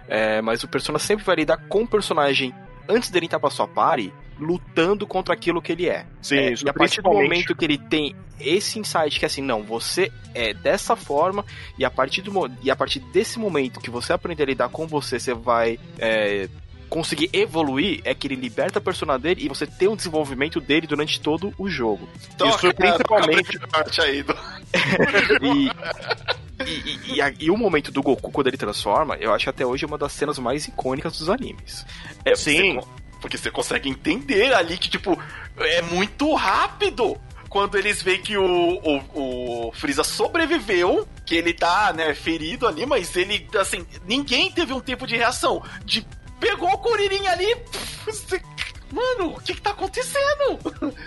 [SPEAKER 3] É, mas o Persona sempre vai lidar com o personagem antes dele entrar pra sua party, lutando contra aquilo que ele é.
[SPEAKER 2] Sim,
[SPEAKER 3] é,
[SPEAKER 2] isso
[SPEAKER 3] e a partir do momento que ele tem esse insight que é assim, não, você é dessa forma, e a partir, do, e a partir desse momento que você aprender a lidar com você, você vai é, conseguir evoluir, é que ele liberta a persona dele e você tem um desenvolvimento dele durante todo o jogo.
[SPEAKER 1] Toca, isso principalmente. Aí do... [LAUGHS]
[SPEAKER 3] e, e, e, e, e, o momento do Goku quando ele transforma, eu acho até hoje uma das cenas mais icônicas dos animes.
[SPEAKER 1] É, Sim. Você, porque você consegue entender ali que, tipo, é muito rápido quando eles veem que o, o, o Freeza sobreviveu, que ele tá, né, ferido ali, mas ele, assim, ninguém teve um tempo de reação. De pegou o Kuririn ali. Pff, Mano, o que, que tá acontecendo?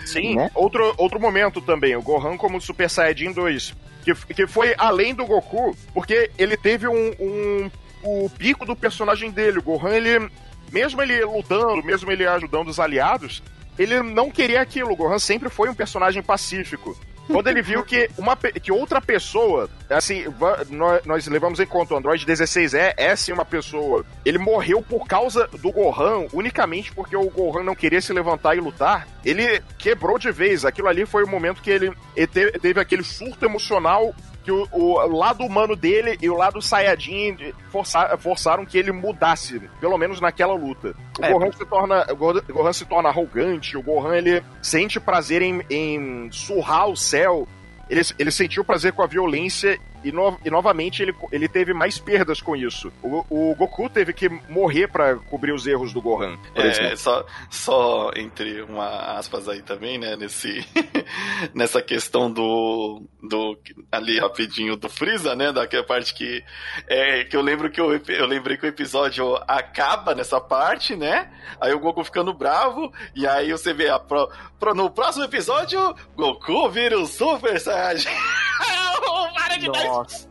[SPEAKER 2] Sim, né? outro, outro momento também, o Gohan como Super Saiyajin 2 que, que foi além do Goku, porque ele teve um, um o pico do personagem dele. O Gohan, ele, mesmo ele lutando, mesmo ele ajudando os aliados, ele não queria aquilo. O Gohan sempre foi um personagem pacífico. Quando ele viu que, uma, que outra pessoa, assim, nós, nós levamos em conta o Android 16 é, é sim uma pessoa. Ele morreu por causa do Gohan, unicamente porque o Gohan não queria se levantar e lutar. Ele quebrou de vez. Aquilo ali foi o momento que ele, ele teve, aquele surto emocional que o, o, lado humano dele e o lado Saiyajin forçar, forçaram que ele mudasse, pelo menos naquela luta. O, é. Gohan, se torna, o Gohan se torna arrogante, o Gohan ele sente prazer em, em surrar o céu, ele, ele sentiu prazer com a violência e, no, e novamente ele, ele teve mais perdas com isso. O, o Goku teve que morrer para cobrir os erros do Gohan.
[SPEAKER 1] é, só, só entre uma aspas aí também, né, nesse, [LAUGHS] nessa questão do, do ali rapidinho do Freeza, né, daquela parte que é, que eu lembro que eu, eu lembrei que o episódio acaba nessa parte, né? Aí o Goku ficando bravo e aí você vê a pro, pro, no próximo episódio Goku vira o Super Saiyajin. [LAUGHS] Para de Nossa.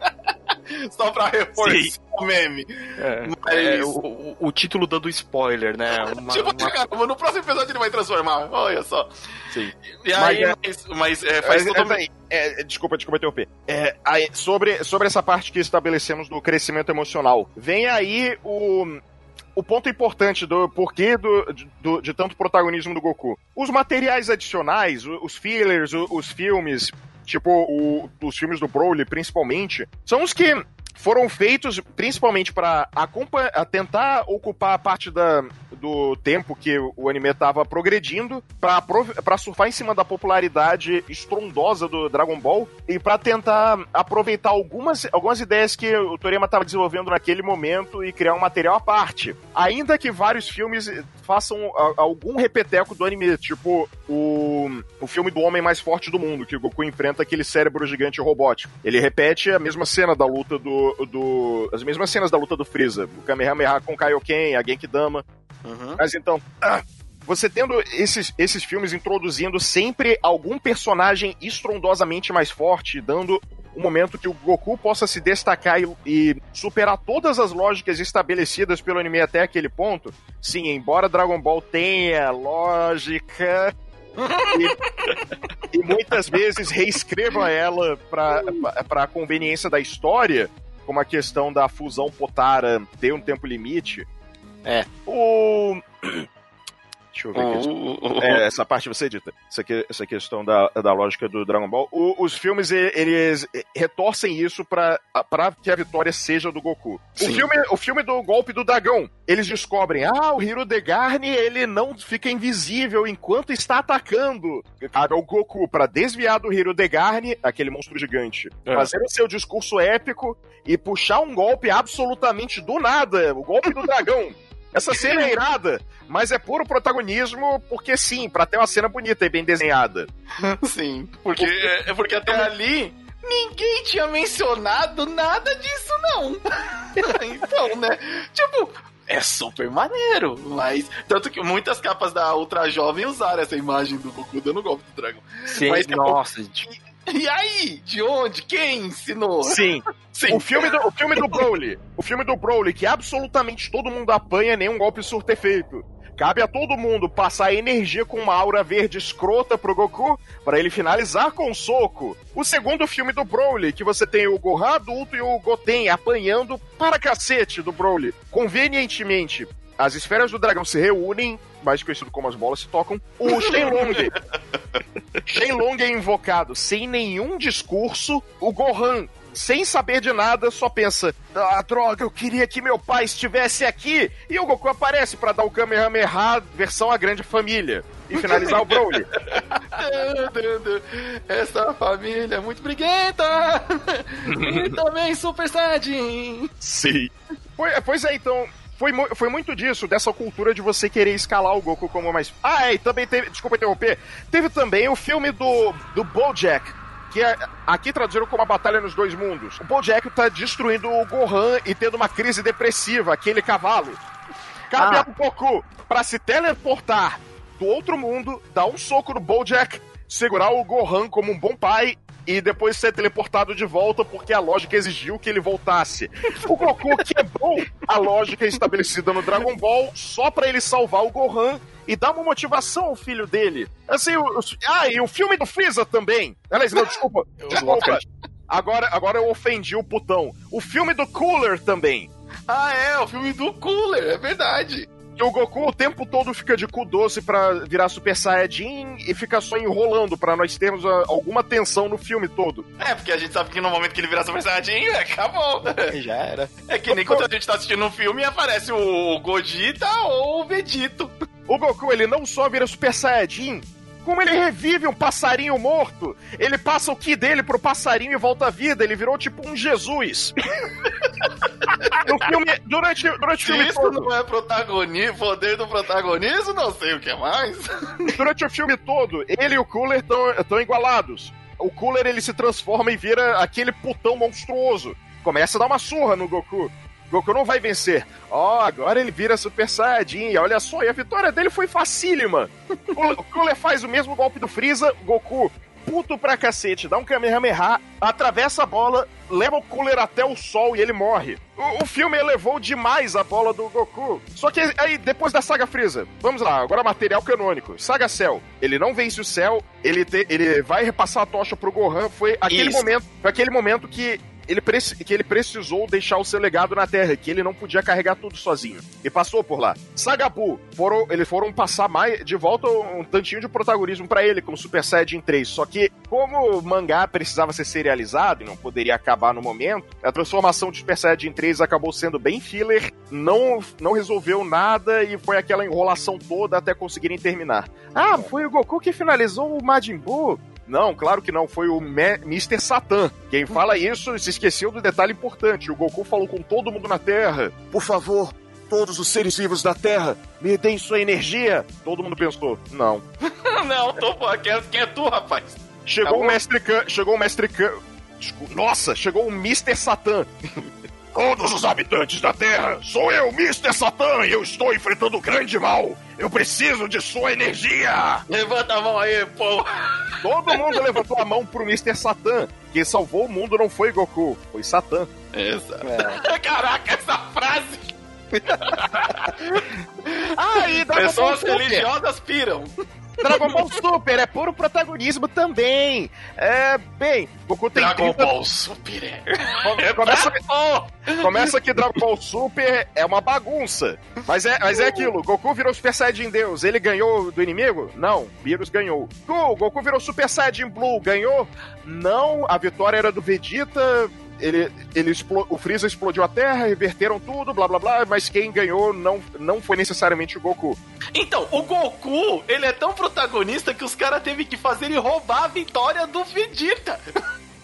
[SPEAKER 1] [LAUGHS] Só pra reforçar o meme.
[SPEAKER 3] É, Mas... é, o, o, título dando spoiler, né? [LAUGHS]
[SPEAKER 1] Uma, tipo, uma... Caramba, [LAUGHS] no próximo episódio ele vai transformar. Olha só. Sim. E aí, mas, mas, mas é, faz é, todo...
[SPEAKER 2] é, Desculpa, desculpa interromper. É, aí, sobre, sobre essa parte que estabelecemos do crescimento emocional. Vem aí o, o ponto importante do porquê do, do, de tanto protagonismo do Goku. Os materiais adicionais, os fillers, os filmes, tipo o, os filmes do Broly, principalmente, são os que foram feitos principalmente para tentar ocupar a parte da, do tempo que o anime estava progredindo, para surfar em cima da popularidade estrondosa do Dragon Ball e para tentar aproveitar algumas, algumas ideias que o Toriyama estava desenvolvendo naquele momento e criar um material à parte. Ainda que vários filmes façam algum repeteco do anime, tipo o, o filme do Homem Mais Forte do Mundo, que o Goku enfrenta aquele cérebro gigante robótico. Ele repete a mesma cena da luta do do, as mesmas cenas da luta do Freeza, o Kamehameha com o Kaioken, a Genkidama. Uhum. Mas então, ah, você tendo esses, esses filmes introduzindo sempre algum personagem estrondosamente mais forte, dando um momento que o Goku possa se destacar e, e, superar todas as lógicas estabelecidas pelo anime até aquele ponto. Sim, embora Dragon Ball tenha lógica. e, [LAUGHS] e muitas vezes reescreva ela para a conveniência da história como a questão da fusão Potara ter um tempo limite. É. O. Deixa eu ver aqui. Uh, uh, é, essa parte você edita. Essa, aqui, essa questão da, da lógica do Dragon Ball. O, os filmes, eles retorcem isso pra, pra que a vitória seja do Goku. O filme, o filme do golpe do dragão, eles descobrem, ah, o Hiro Degarni, ele não fica invisível enquanto está atacando. Cabe o Goku para desviar do Hiro Degarni, aquele monstro gigante, é. fazer o seu discurso épico e puxar um golpe absolutamente do nada, o golpe do dragão. [LAUGHS] Essa cena é irada, mas é puro protagonismo, porque sim, para ter uma cena bonita e bem desenhada. [LAUGHS]
[SPEAKER 1] Sim, porque, é porque até ali ninguém tinha mencionado nada disso, não. [LAUGHS] então, né? Tipo, é super maneiro. Mas, tanto que muitas capas da Ultra Jovem usaram essa imagem do Goku dando golpe do dragão.
[SPEAKER 3] Sim,
[SPEAKER 1] Mas,
[SPEAKER 3] nossa.
[SPEAKER 1] E aí? De onde? Quem ensinou?
[SPEAKER 2] Sim. [LAUGHS]
[SPEAKER 1] Sim.
[SPEAKER 2] O filme, do, o filme do Broly, o filme do Broly, que absolutamente todo mundo apanha, nenhum golpe surto efeito. Cabe a todo mundo passar energia com uma aura verde escrota pro Goku para ele finalizar com um soco. O segundo filme do Broly, que você tem o Gohan adulto e o Goten apanhando para cacete do Broly. Convenientemente, as esferas do dragão se reúnem, mais conhecido como as bolas se tocam. O Shenlong. [LAUGHS] Shenlong é invocado sem nenhum discurso. O Gohan sem saber de nada, só pensa: Ah, droga, eu queria que meu pai estivesse aqui. E o Goku aparece para dar o Kamehameha versão A Grande Família e finalizar o Broly. [LAUGHS]
[SPEAKER 1] Essa família é muito briguenta! [LAUGHS] e também Super Saiyajin!
[SPEAKER 2] Sim. Pois é, então. Foi, foi muito disso, dessa cultura de você querer escalar o Goku como mais. Ah, é, e também teve. Desculpa interromper. Teve também o filme do, do Bojack, que é, aqui traduziram como a Batalha nos Dois Mundos. O Bojack tá destruindo o Gohan e tendo uma crise depressiva, aquele cavalo. Cabe
[SPEAKER 3] Ah.
[SPEAKER 2] ao Goku pra se teleportar do outro mundo, dar um soco no Bojack, segurar o Gohan como um bom pai e depois ser teleportado de volta porque a lógica exigiu que ele voltasse. O Goku [LAUGHS] quebrou a lógica estabelecida no Dragon Ball só pra ele salvar o Gohan e dar uma motivação ao filho dele. Assim, o, o- ah, e o filme do Freeza também. Aliás, não, desculpa. [LAUGHS] desculpa. Agora, agora eu ofendi o putão. O filme do Cooler também.
[SPEAKER 1] Ah, é, o filme do Cooler, é verdade.
[SPEAKER 2] Que o Goku o tempo todo fica de cu doce pra virar Super Saiyajin e fica só enrolando pra nós termos ah, alguma tensão no filme todo.
[SPEAKER 1] É, porque a gente sabe que no momento que ele virar Super Saiyajin, [LAUGHS] acabou. [LAUGHS]
[SPEAKER 3] Já era.
[SPEAKER 1] É que nem quando a gente tá assistindo um filme e aparece o Gogeta ou o Vegito.
[SPEAKER 2] O Goku, ele não só vira Super Saiyajin, como ele revive um passarinho morto. Ele passa o ki dele pro passarinho e volta à vida. Ele virou tipo um Jesus. [LAUGHS] no filme, durante, durante o filme
[SPEAKER 1] isso
[SPEAKER 2] todo,
[SPEAKER 1] não é protagonismo, poder do protagonismo, não sei o que mais. [LAUGHS]
[SPEAKER 2] durante o filme todo, ele e o Cooler estão igualados. O Cooler ele se transforma e vira aquele putão monstruoso. Começa a dar uma surra no Goku. Goku não vai vencer. Ó, agora ele vira Super Saiyajin. Olha só, e a vitória dele foi facílima. O Cooler faz o mesmo golpe do Freeza. Goku, puto pra cacete, dá um Kamehameha, atravessa a bola, leva o Cooler até o sol e ele morre. O, o filme elevou demais a bola do Goku. Só que aí, depois da saga Freeza, vamos lá, agora material canônico. Saga Cell, ele não vence o Cell, ele, te- ele vai repassar a tocha pro Gohan. Foi aquele
[SPEAKER 1] Isso.
[SPEAKER 2] momento, foi aquele momento que ele, que ele precisou deixar o seu legado na Terra, que ele não podia carregar tudo sozinho. E passou por lá. Sagabu, foram, eles foram passar mais de volta um tantinho de protagonismo pra ele, como Super Saiyajin 3. Só que, como o mangá precisava ser serializado e não poderia acabar no momento, a transformação de Super Saiyajin 3 acabou sendo bem filler, não, não resolveu nada e foi aquela enrolação toda até conseguirem terminar. Ah, foi o Goku que finalizou o Majin Buu? Não, claro que não, foi o Me- Mr. Satan. Quem fala isso se esqueceu do detalhe importante. O Goku falou com todo mundo na Terra. Por favor, todos os seres vivos da Terra, me deem sua energia. Todo mundo pensou, não. [LAUGHS]
[SPEAKER 1] não, tô quem, quem é tu, rapaz?
[SPEAKER 2] Chegou
[SPEAKER 1] Tá
[SPEAKER 2] o. Mestre Khan, chegou o Mestre Khan. Nossa, chegou o Mr. Satan. Todos os habitantes da Terra, sou eu, Mr. Satan, e eu estou enfrentando o grande mal. Eu preciso de sua energia.
[SPEAKER 1] Levanta a mão aí, pô.
[SPEAKER 2] Todo mundo levantou a mão pro Mr. Satan. Quem salvou o mundo não foi Goku, foi Satan.
[SPEAKER 1] Exato. [LAUGHS] Caraca, essa frase. [LAUGHS]
[SPEAKER 2] Ball
[SPEAKER 1] Pessoas religiosas piram.
[SPEAKER 2] Dragon Ball Super é puro protagonismo também. É, bem, Goku tem
[SPEAKER 1] Dragon
[SPEAKER 2] 30
[SPEAKER 1] Ball Super. é.
[SPEAKER 2] Começa,
[SPEAKER 1] Oh,
[SPEAKER 2] começa que Dragon Ball Super é uma bagunça. Mas é, mas é aquilo, Goku virou Super Saiyajin Deus, ele ganhou do inimigo? Não, Beerus ganhou. Goku, Goku virou Super Saiyajin Blue, ganhou? Não, a vitória era do Vegeta, ele, ele explo- o Freeza explodiu a Terra, reverteram tudo, blá blá blá, mas quem ganhou não, não foi necessariamente o Goku.
[SPEAKER 1] Então, o Goku, ele é tão protagonista que os caras teve que fazer ele roubar a vitória do Vegeta.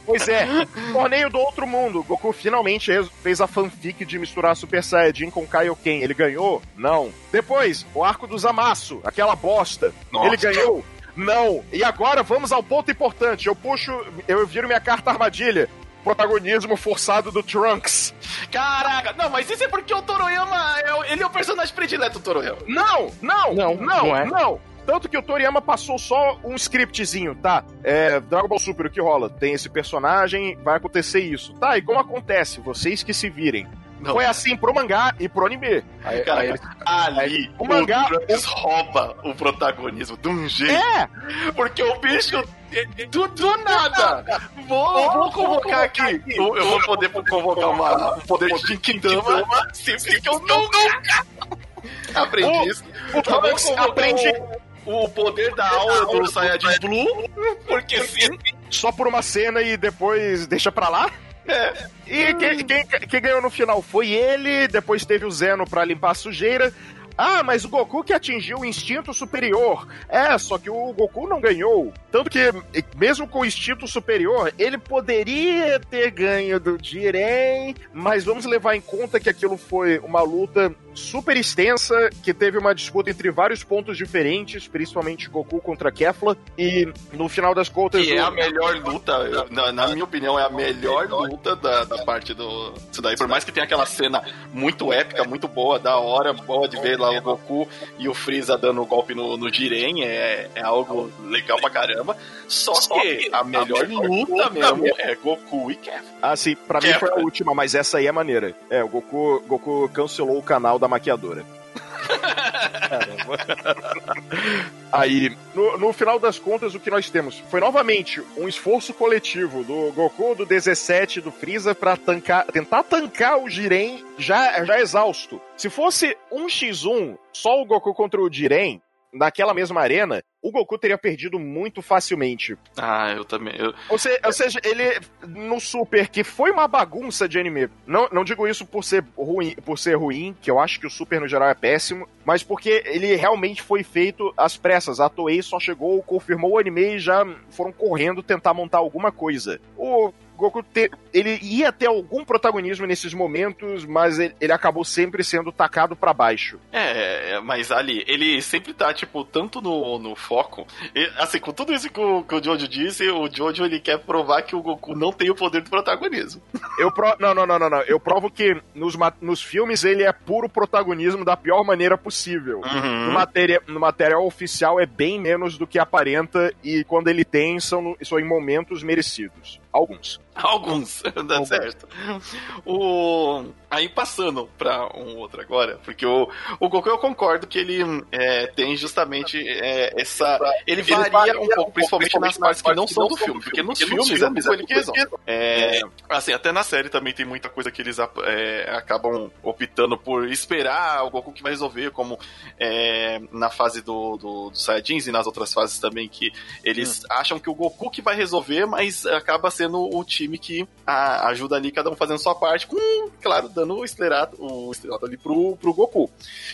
[SPEAKER 2] Pois é, torneio do outro mundo. Goku finalmente fez a fanfic de misturar Super Saiyajin com Kaioken. Ele ganhou? Não. Depois, o arco do Zamasu, aquela bosta.
[SPEAKER 1] Nossa.
[SPEAKER 2] Ele ganhou? Não. E agora vamos ao ponto importante. Eu puxo, eu viro minha carta armadilha. Protagonismo forçado do Trunks.
[SPEAKER 1] Caraca, não, mas isso é porque o Toroyama, é, ele é o personagem predileto do Toroyama.
[SPEAKER 2] Não, não,
[SPEAKER 3] Não,
[SPEAKER 2] não,
[SPEAKER 3] não é.
[SPEAKER 2] não. Tanto que o Toriyama passou só um scriptzinho, tá? É, Dragon Ball Super, o que rola? Tem esse personagem, vai acontecer isso. Tá, e como acontece? Vocês que se virem.
[SPEAKER 1] Não.
[SPEAKER 2] Foi assim pro mangá e pro anime. Aí,
[SPEAKER 1] Cara,
[SPEAKER 2] aí ele-
[SPEAKER 1] ali,
[SPEAKER 2] o mangá-
[SPEAKER 1] Trunks rouba o protagonismo de um jeito.
[SPEAKER 2] É!
[SPEAKER 1] Porque o bicho, é, do, do nada, vou, vou convocar aqui. Eu, eu vou poder convocar uma, um poder de Jinkidama sempre que eu nunca aprendi isso.
[SPEAKER 2] O
[SPEAKER 1] Tá convocar
[SPEAKER 2] aprende
[SPEAKER 1] o, o poder da aura do Saiyajin Blue, porque se...
[SPEAKER 2] só por uma cena e depois deixa pra lá.
[SPEAKER 1] É,
[SPEAKER 2] E quem, quem, quem ganhou no final foi ele, depois teve o Zeno pra limpar a sujeira. Ah, mas o Goku que atingiu o instinto superior. É, só que o Goku não ganhou. Tanto que, mesmo com o instinto superior, ele poderia ter ganho do Jiren, mas vamos levar em conta que aquilo foi uma luta super extensa, que teve uma disputa entre vários pontos diferentes, principalmente Goku contra Kefla, e no final das contas...
[SPEAKER 1] que é
[SPEAKER 2] o-
[SPEAKER 1] a melhor luta, na, na minha opinião, é a melhor luta da, da parte do. Isso daí, por mais que tenha aquela cena muito épica, muito boa, da hora, boa de ver lá o Goku e o Freeza dando o golpe no, no Jiren, é, é algo legal pra caramba. Só que a melhor luta mesmo é Goku e Kefla.
[SPEAKER 2] Ah, sim, pra mim
[SPEAKER 1] Kefla.
[SPEAKER 2] foi a última, mas essa aí é maneira. É, o Goku, Goku cancelou o canal da maquiadora. [LAUGHS] Aí, no, no final das contas, o que nós temos foi novamente um esforço coletivo do Goku, do 17, do Freeza pra tancar, tentar tancar o Jiren já, já exausto. Se fosse um x1, só o Goku contra o Jiren, naquela mesma arena, o Goku teria perdido muito facilmente.
[SPEAKER 1] Ah, eu também. eu-
[SPEAKER 2] Ou, se- ou seja, ele no Super, que foi uma bagunça de anime. Não, não digo isso por ser, ruim, por ser ruim, que eu acho que o Super no geral é péssimo, mas porque ele realmente foi feito às pressas. A Toei só chegou, confirmou o anime e já foram correndo tentar montar alguma coisa. O Goku te- ele ia ter algum protagonismo nesses momentos, mas ele, ele acabou sempre sendo tacado pra baixo.
[SPEAKER 1] É, mas ali, ele sempre tá, tipo, tanto no, no foco. e, assim, com tudo isso que o, que o Jojo disse, o Jojo ele quer provar que o Goku não tem o poder do protagonismo.
[SPEAKER 2] Eu pro... não, não, não, não, não. Eu provo que nos, nos filmes ele é puro protagonismo da pior maneira possível. No, matéria... no material oficial é bem menos do que aparenta e quando ele tem são, são em momentos merecidos. Alguns. [LAUGHS]
[SPEAKER 1] Alguns, [LAUGHS] dá certo. O... Aí passando pra um outro agora, porque o, o Goku eu concordo que ele é, tem justamente é, essa. Ele varia um pouco, principalmente nas partes que não são do filme, porque nos filmes é tudo ele que resolve. É, assim, até na série também tem muita coisa que eles é, acabam optando por esperar o Goku que vai resolver, como é, na fase do, do, do Saiyajins e nas outras fases também, que eles acham que o Goku que vai resolver, mas acaba sendo o time que a- ajuda ali, cada um fazendo sua parte, com, claro, dando o estrelato, o estrelato ali pro, pro Goku.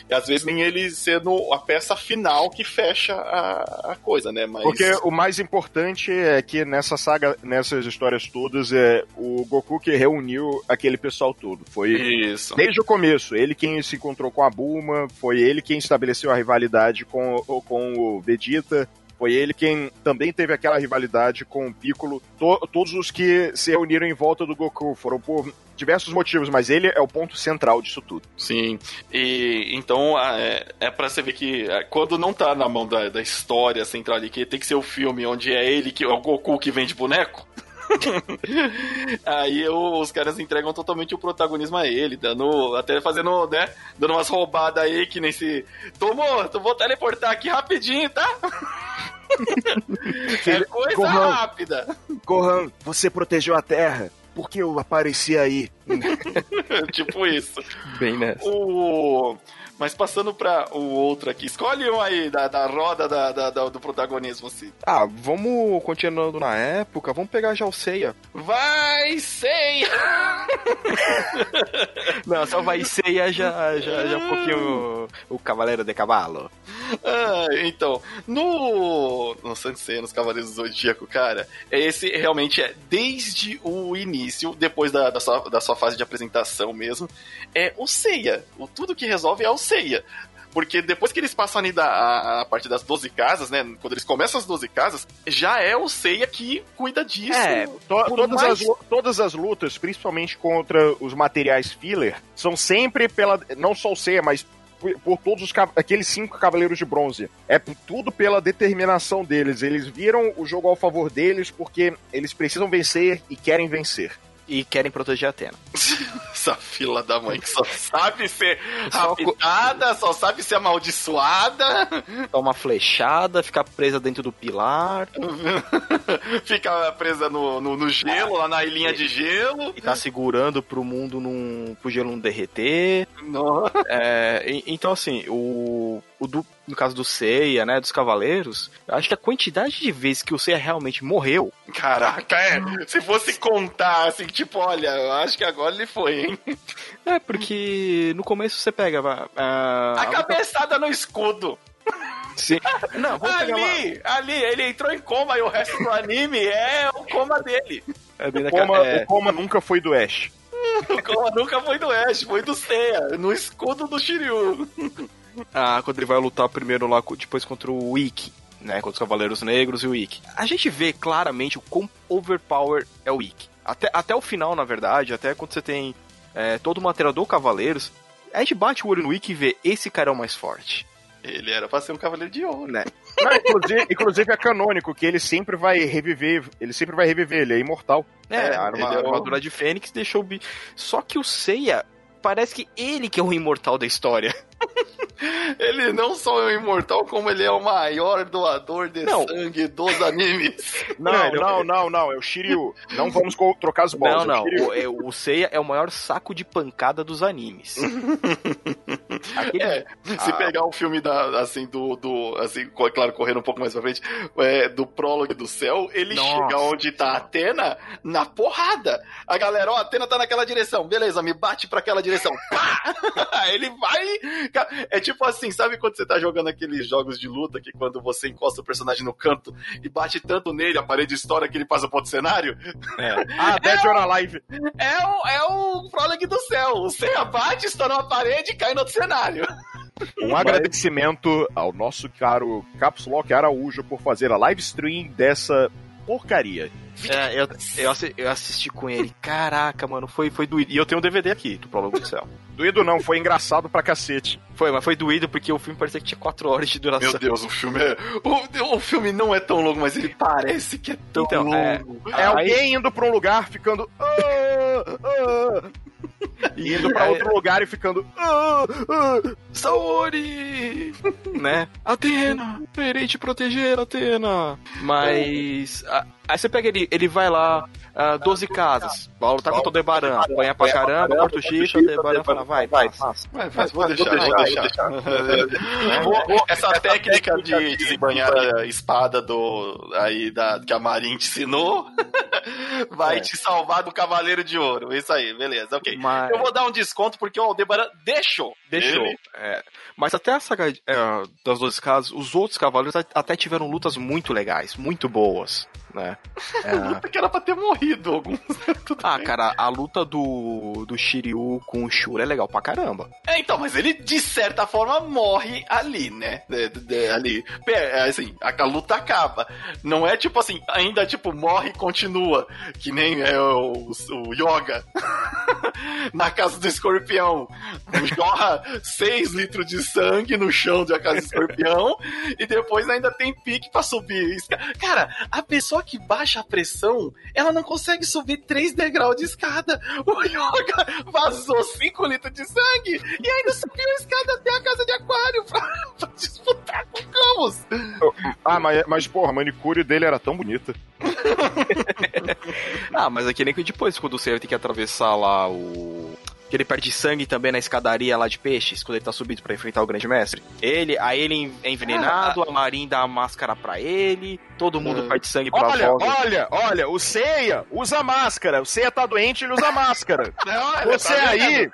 [SPEAKER 1] E às vezes nem ele sendo a peça final que fecha a, a coisa, né? Mas.
[SPEAKER 2] Porque o mais importante é que nessa saga, nessas histórias todas, é o Goku que reuniu aquele pessoal todo. Foi
[SPEAKER 1] Isso.
[SPEAKER 2] Desde o começo, ele quem se encontrou com a Bulma, foi ele quem estabeleceu a rivalidade com, com o Vegeta, foi ele quem também teve aquela rivalidade com o Piccolo. To- todos os que se reuniram em volta do Goku foram por diversos motivos, mas ele é o ponto central disso tudo.
[SPEAKER 1] Sim. E então é, é para você ver que é, quando não tá na mão da, da história central ali, que tem que ser o filme onde é ele que é o Goku que vende boneco. [LAUGHS] Aí os caras entregam totalmente o protagonismo a ele, dando até fazendo, né, dando umas roubadas aí que nem se tomou, eu vou teleportar aqui rapidinho, tá? [LAUGHS] é coisa
[SPEAKER 2] Gohan.
[SPEAKER 1] rápida.
[SPEAKER 2] Gohan, você protegeu a Terra. Por que eu apareci aí? [LAUGHS]
[SPEAKER 1] tipo isso.
[SPEAKER 3] Bem nessa.
[SPEAKER 1] O... Mas passando pra o outro aqui, escolhe um aí da, da roda da, da- da- do protagonismo, assim.
[SPEAKER 3] Ah, vamos continuando na época, vamos pegar já o Seiya.
[SPEAKER 1] Vai, sei! [LAUGHS]
[SPEAKER 3] Não, só vai Seiya já, já, já um pouquinho o, o Cavaleiro de Cavalo.
[SPEAKER 1] Ah, então, no, no Sansei, nos Cavaleiros do Zodíaco, cara, esse realmente é desde o início, depois da, da, sua, da sua fase de apresentação mesmo, é o Seiya. O tudo que resolve é o Seiya. Porque depois que eles passam ali da, a, a parte das 12 casas, né? Quando eles começam as 12 casas, já é o Seiya que cuida disso.
[SPEAKER 2] É, to- todas,
[SPEAKER 1] mais-
[SPEAKER 2] as, todas as lutas, principalmente contra os materiais filler, são sempre pela. Não só o Seiya, mas por, por todos os aqueles cinco cavaleiros de bronze. É tudo pela determinação deles. Eles viram o jogo ao favor deles porque eles precisam vencer e querem vencer.
[SPEAKER 3] E querem proteger a Atena. [LAUGHS]
[SPEAKER 1] Essa fila da mãe que só sabe ser raptada, só sabe ser amaldiçoada,
[SPEAKER 3] Toma flechada, fica presa dentro do pilar. [LAUGHS]
[SPEAKER 1] fica presa no, no, no gelo, lá na ilhinha de gelo.
[SPEAKER 3] E tá segurando pro mundo não. pro gelo não derreter.
[SPEAKER 1] Nossa.
[SPEAKER 3] É, então, assim, o. o do- no caso do Seiya, né? Dos Cavaleiros, eu acho que a quantidade de vezes que o Seiya realmente morreu.
[SPEAKER 1] Caraca, é. Se fosse contar, assim, tipo, olha, eu acho que agora ele foi, hein?
[SPEAKER 3] É, porque no começo você pega. ah,
[SPEAKER 1] A cabeçada no escudo.
[SPEAKER 3] Sim. [LAUGHS] Não, vamos pegar lá.
[SPEAKER 1] Ali, ali, ele entrou em coma e o resto do anime é o coma dele.
[SPEAKER 3] É bem
[SPEAKER 2] O coma,
[SPEAKER 3] é,
[SPEAKER 2] o coma nunca foi do Ash. [LAUGHS]
[SPEAKER 1] O coma nunca foi do Ash, foi do Seiya, no escudo do Shiryu.
[SPEAKER 3] Ah, quando ele vai lutar primeiro lá, depois contra o Ikki, né? Contra os Cavaleiros Negros e o Ikki. A gente vê claramente o quão overpower é o Ikki. Até, até o final, na verdade, até quando você tem é, todo o material do Cavaleiros, a gente bate o olho no Ikki e vê esse cara é o mais forte.
[SPEAKER 1] Ele era pra ser um cavaleiro de ouro.
[SPEAKER 3] Né?
[SPEAKER 2] Não, inclusive, inclusive é canônico que ele sempre vai reviver. Ele sempre vai reviver, ele é imortal.
[SPEAKER 3] É,
[SPEAKER 1] É,
[SPEAKER 3] a arma-
[SPEAKER 1] ele é
[SPEAKER 3] armadura de Fênix deixou o. Só que o Seiya, parece que ele que é o imortal da história.
[SPEAKER 1] Ele não só é um imortal, como ele é o maior doador de
[SPEAKER 3] Não.
[SPEAKER 1] sangue dos animes.
[SPEAKER 2] Não,
[SPEAKER 3] Não, ele-
[SPEAKER 2] não, não, não, é o Shiryu. Não vamos trocar as bolas.
[SPEAKER 3] não,
[SPEAKER 2] é o
[SPEAKER 3] não.
[SPEAKER 2] Shiryu.
[SPEAKER 3] O, é, o Seiya é o maior saco de pancada dos animes. [LAUGHS] Aquele-
[SPEAKER 1] É, se
[SPEAKER 3] Ah.
[SPEAKER 1] pegar o filme da, assim, do, do, assim, claro, correndo um pouco mais pra frente, é, do prólogo do céu, ele
[SPEAKER 3] Nossa.
[SPEAKER 1] chega onde tá a Atena na porrada. A galera, ó, a Atena tá naquela direção, beleza, me bate pra aquela direção. Pá! [LAUGHS] ele vai. É tipo assim, sabe quando você tá jogando aqueles jogos de luta que quando você encosta o personagem no canto e bate tanto nele, a parede estoura que ele passa pro outro cenário? [LAUGHS]
[SPEAKER 2] Ah, Dead or Alive.
[SPEAKER 1] É o, é o prólogo do céu. O Seiya bate, estoura uma parede e cai no outro cenário.
[SPEAKER 2] Um agradecimento ao nosso caro Caps Lock Araújo por fazer a live stream dessa porcaria.
[SPEAKER 3] É, eu, eu, eu assisti com ele. Caraca, mano, foi, foi doído. E eu tenho um DVD aqui do Prólogo do Céu.
[SPEAKER 2] Doído não, foi engraçado pra cacete.
[SPEAKER 3] Foi, mas foi doído porque o filme parecia que tinha 4 horas de duração.
[SPEAKER 1] Meu Deus, o filme é. O, o filme não é tão longo, mas ele parece que é tão
[SPEAKER 3] Então,
[SPEAKER 1] longo.
[SPEAKER 3] é-
[SPEAKER 2] É
[SPEAKER 3] Aí-
[SPEAKER 2] alguém indo pra um lugar ficando. "Ah, ah", [LAUGHS] e indo pra outro lugar e ficando. "Ah, ah".
[SPEAKER 3] Saori! né? Atena! Irei te proteger, Atena! Mas. a- aí você pega ele, ele vai lá, ah, 12 casas. Vai lutar contra o Debaran. Apanha pra caramba, corta o chifre, o Debaran fala, vai, vai, passa.
[SPEAKER 1] Mas, mas vou deixar, vou deixar. Essa técnica de desembanhar a espada do, aí da, que a Marin te ensinou [LAUGHS] vai
[SPEAKER 3] É.
[SPEAKER 1] te salvar do Cavaleiro de Ouro. Isso aí, beleza, ok.
[SPEAKER 3] Mas.
[SPEAKER 1] Eu vou dar um desconto porque o Aldebaran deixou.
[SPEAKER 3] Deixou. É. Mas até a saga é, das 12 casas, os outros cavaleiros até tiveram lutas muito legais, muito boas, né? [LAUGHS] É,
[SPEAKER 1] Porque era pra ter morrido alguns. [LAUGHS] Tudo
[SPEAKER 3] ah,
[SPEAKER 1] bem.
[SPEAKER 3] cara, a luta do, do Shiryu com o Shura é legal pra caramba.
[SPEAKER 1] É, então, mas ele de certa forma morre ali, né? De- de- de- ali. É, Assim, a, a luta acaba. Não é tipo assim, ainda tipo morre e continua. Que nem é o, o Yoga. [LAUGHS] Na casa do escorpião. Jorra 6 litros de sangue no chão da casa do escorpião. e depois ainda tem pique pra subir. Cara, a pessoa que baixa a pressão, ela não consegue subir 3 degraus de escada. [LAUGHS] O Yoga vazou 5 litros de sangue e ainda subiu a escada até a casa de aquário pra, [LAUGHS] pra disputar com o Camus.
[SPEAKER 2] Ah, mas, mas porra, a manicure dele era tão bonita. [LAUGHS]
[SPEAKER 3] Ah, mas é que nem que depois, quando o Seiya tem que atravessar lá o. Que ele perde sangue também na escadaria lá de peixes, quando ele tá subindo pra enfrentar o grande mestre. Ele, aí ele é envenenado, a Marin dá a máscara pra ele, todo mundo
[SPEAKER 1] Ah.
[SPEAKER 3] perde sangue pra
[SPEAKER 2] Olha,
[SPEAKER 3] volta.
[SPEAKER 2] olha, olha, o Ceia usa máscara. O Ceia tá doente, ele usa máscara. [LAUGHS]
[SPEAKER 1] Olha,
[SPEAKER 2] Você
[SPEAKER 1] tá
[SPEAKER 2] aí,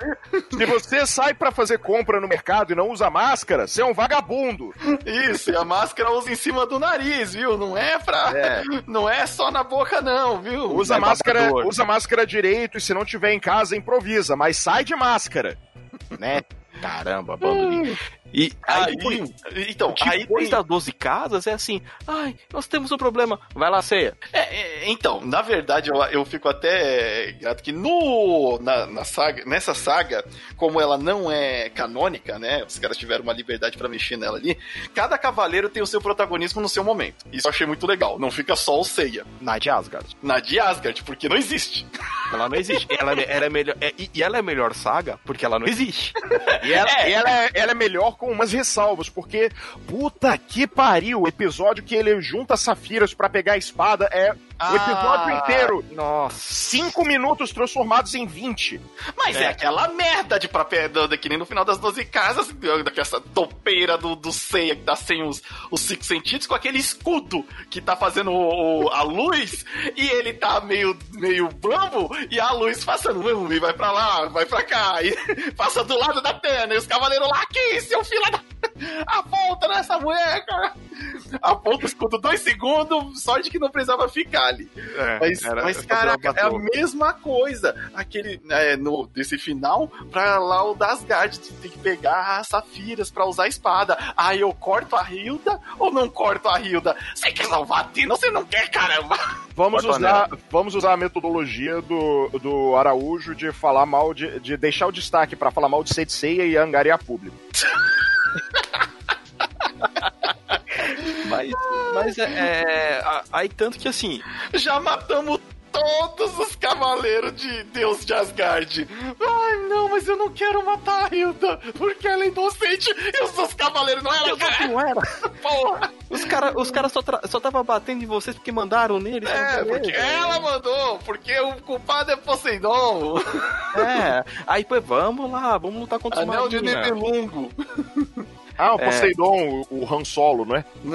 [SPEAKER 2] se você sai pra fazer compra no mercado e não usa máscara, você é um vagabundo.
[SPEAKER 1] Isso, e a máscara usa em cima do nariz, viu? Não é pra.
[SPEAKER 3] É.
[SPEAKER 1] Não é só na boca, não, viu?
[SPEAKER 2] Usa
[SPEAKER 3] É
[SPEAKER 2] máscara,
[SPEAKER 3] babador.
[SPEAKER 2] usa máscara direito e se não tiver em casa, improvisa, mas sai de máscara.
[SPEAKER 3] né? Caramba, bando de... E aí,
[SPEAKER 1] Aí,
[SPEAKER 3] depois,
[SPEAKER 1] então, aí
[SPEAKER 3] depois
[SPEAKER 1] tem-
[SPEAKER 3] da 12 casas é assim, ai, nós temos um problema, vai lá, ceia.
[SPEAKER 1] É, é, então, na verdade, eu, eu fico até grato que no, na, na saga, nessa saga, como ela não é canônica, né? Os caras tiveram uma liberdade pra mexer nela ali. Cada cavaleiro tem o seu protagonismo no seu momento. Isso eu achei muito legal. Não fica só o Seiya.
[SPEAKER 2] Na de Asgard.
[SPEAKER 1] Na de Asgard, porque não existe.
[SPEAKER 3] Ela não existe. ela, ela é melhor, é- e, ela é melhor saga porque ela não existe. [LAUGHS]
[SPEAKER 2] E ela, e ela é, ela é melhor com umas ressalvas, porque puta que pariu, o episódio que ele junta safiras pra pegar a espada é o episódio
[SPEAKER 1] Ah,
[SPEAKER 2] inteiro.
[SPEAKER 3] Nossa.
[SPEAKER 2] Cinco minutos transformados em 20.
[SPEAKER 1] Mas é, aquela merda de papel, que nem no final das 12 casas, daquela topeira do, do Seiya que tá sem os, os cinco sentidos, com aquele escudo que tá fazendo o- o- a luz, e ele tá meio, meio bambo, e a luz passando, e vai pra lá, vai pra cá, [LAUGHS] e passa do lado da perna, e os cavaleiros lá, aqui, seu filho da... [LAUGHS] Aponta nessa mulher, cara! Aponta o escudo dois segundos, sorte que não precisava ficar ali.
[SPEAKER 2] É,
[SPEAKER 1] Mas,
[SPEAKER 2] era-
[SPEAKER 1] mas caraca, é a mesma coisa. Aquele, é, no, desse final, pra lá o das Asgard, tu tem que pegar as safiras pra usar a espada. Aí eu corto a Hilda ou não corto a Hilda? Você quer salvar a Tina ou você não quer, caramba?
[SPEAKER 2] Vamos usar, vamos usar a metodologia do, do Araújo de falar mal de, de deixar o destaque pra falar mal de Seiya e angariar público. [LAUGHS]
[SPEAKER 3] Mas, mas é, é, Aí tanto que assim,
[SPEAKER 1] Já matamos todos os cavaleiros de Deus de Asgard. Ai, não, mas eu não quero matar a Hilda, porque ela é inocente e os seus cavaleiros não eram.
[SPEAKER 3] não era. [LAUGHS]
[SPEAKER 1] Porra!
[SPEAKER 3] Os caras os cara só, só tava batendo em vocês porque mandaram neles.
[SPEAKER 1] É, porque ela mandou, porque o culpado é Poseidon.
[SPEAKER 3] É, aí pô, vamos lá, vamos lutar contra os
[SPEAKER 1] Anel de
[SPEAKER 3] Marina.
[SPEAKER 2] Ah, o
[SPEAKER 3] É.
[SPEAKER 2] Poseidon, o, o Han Solo, não é? [LAUGHS]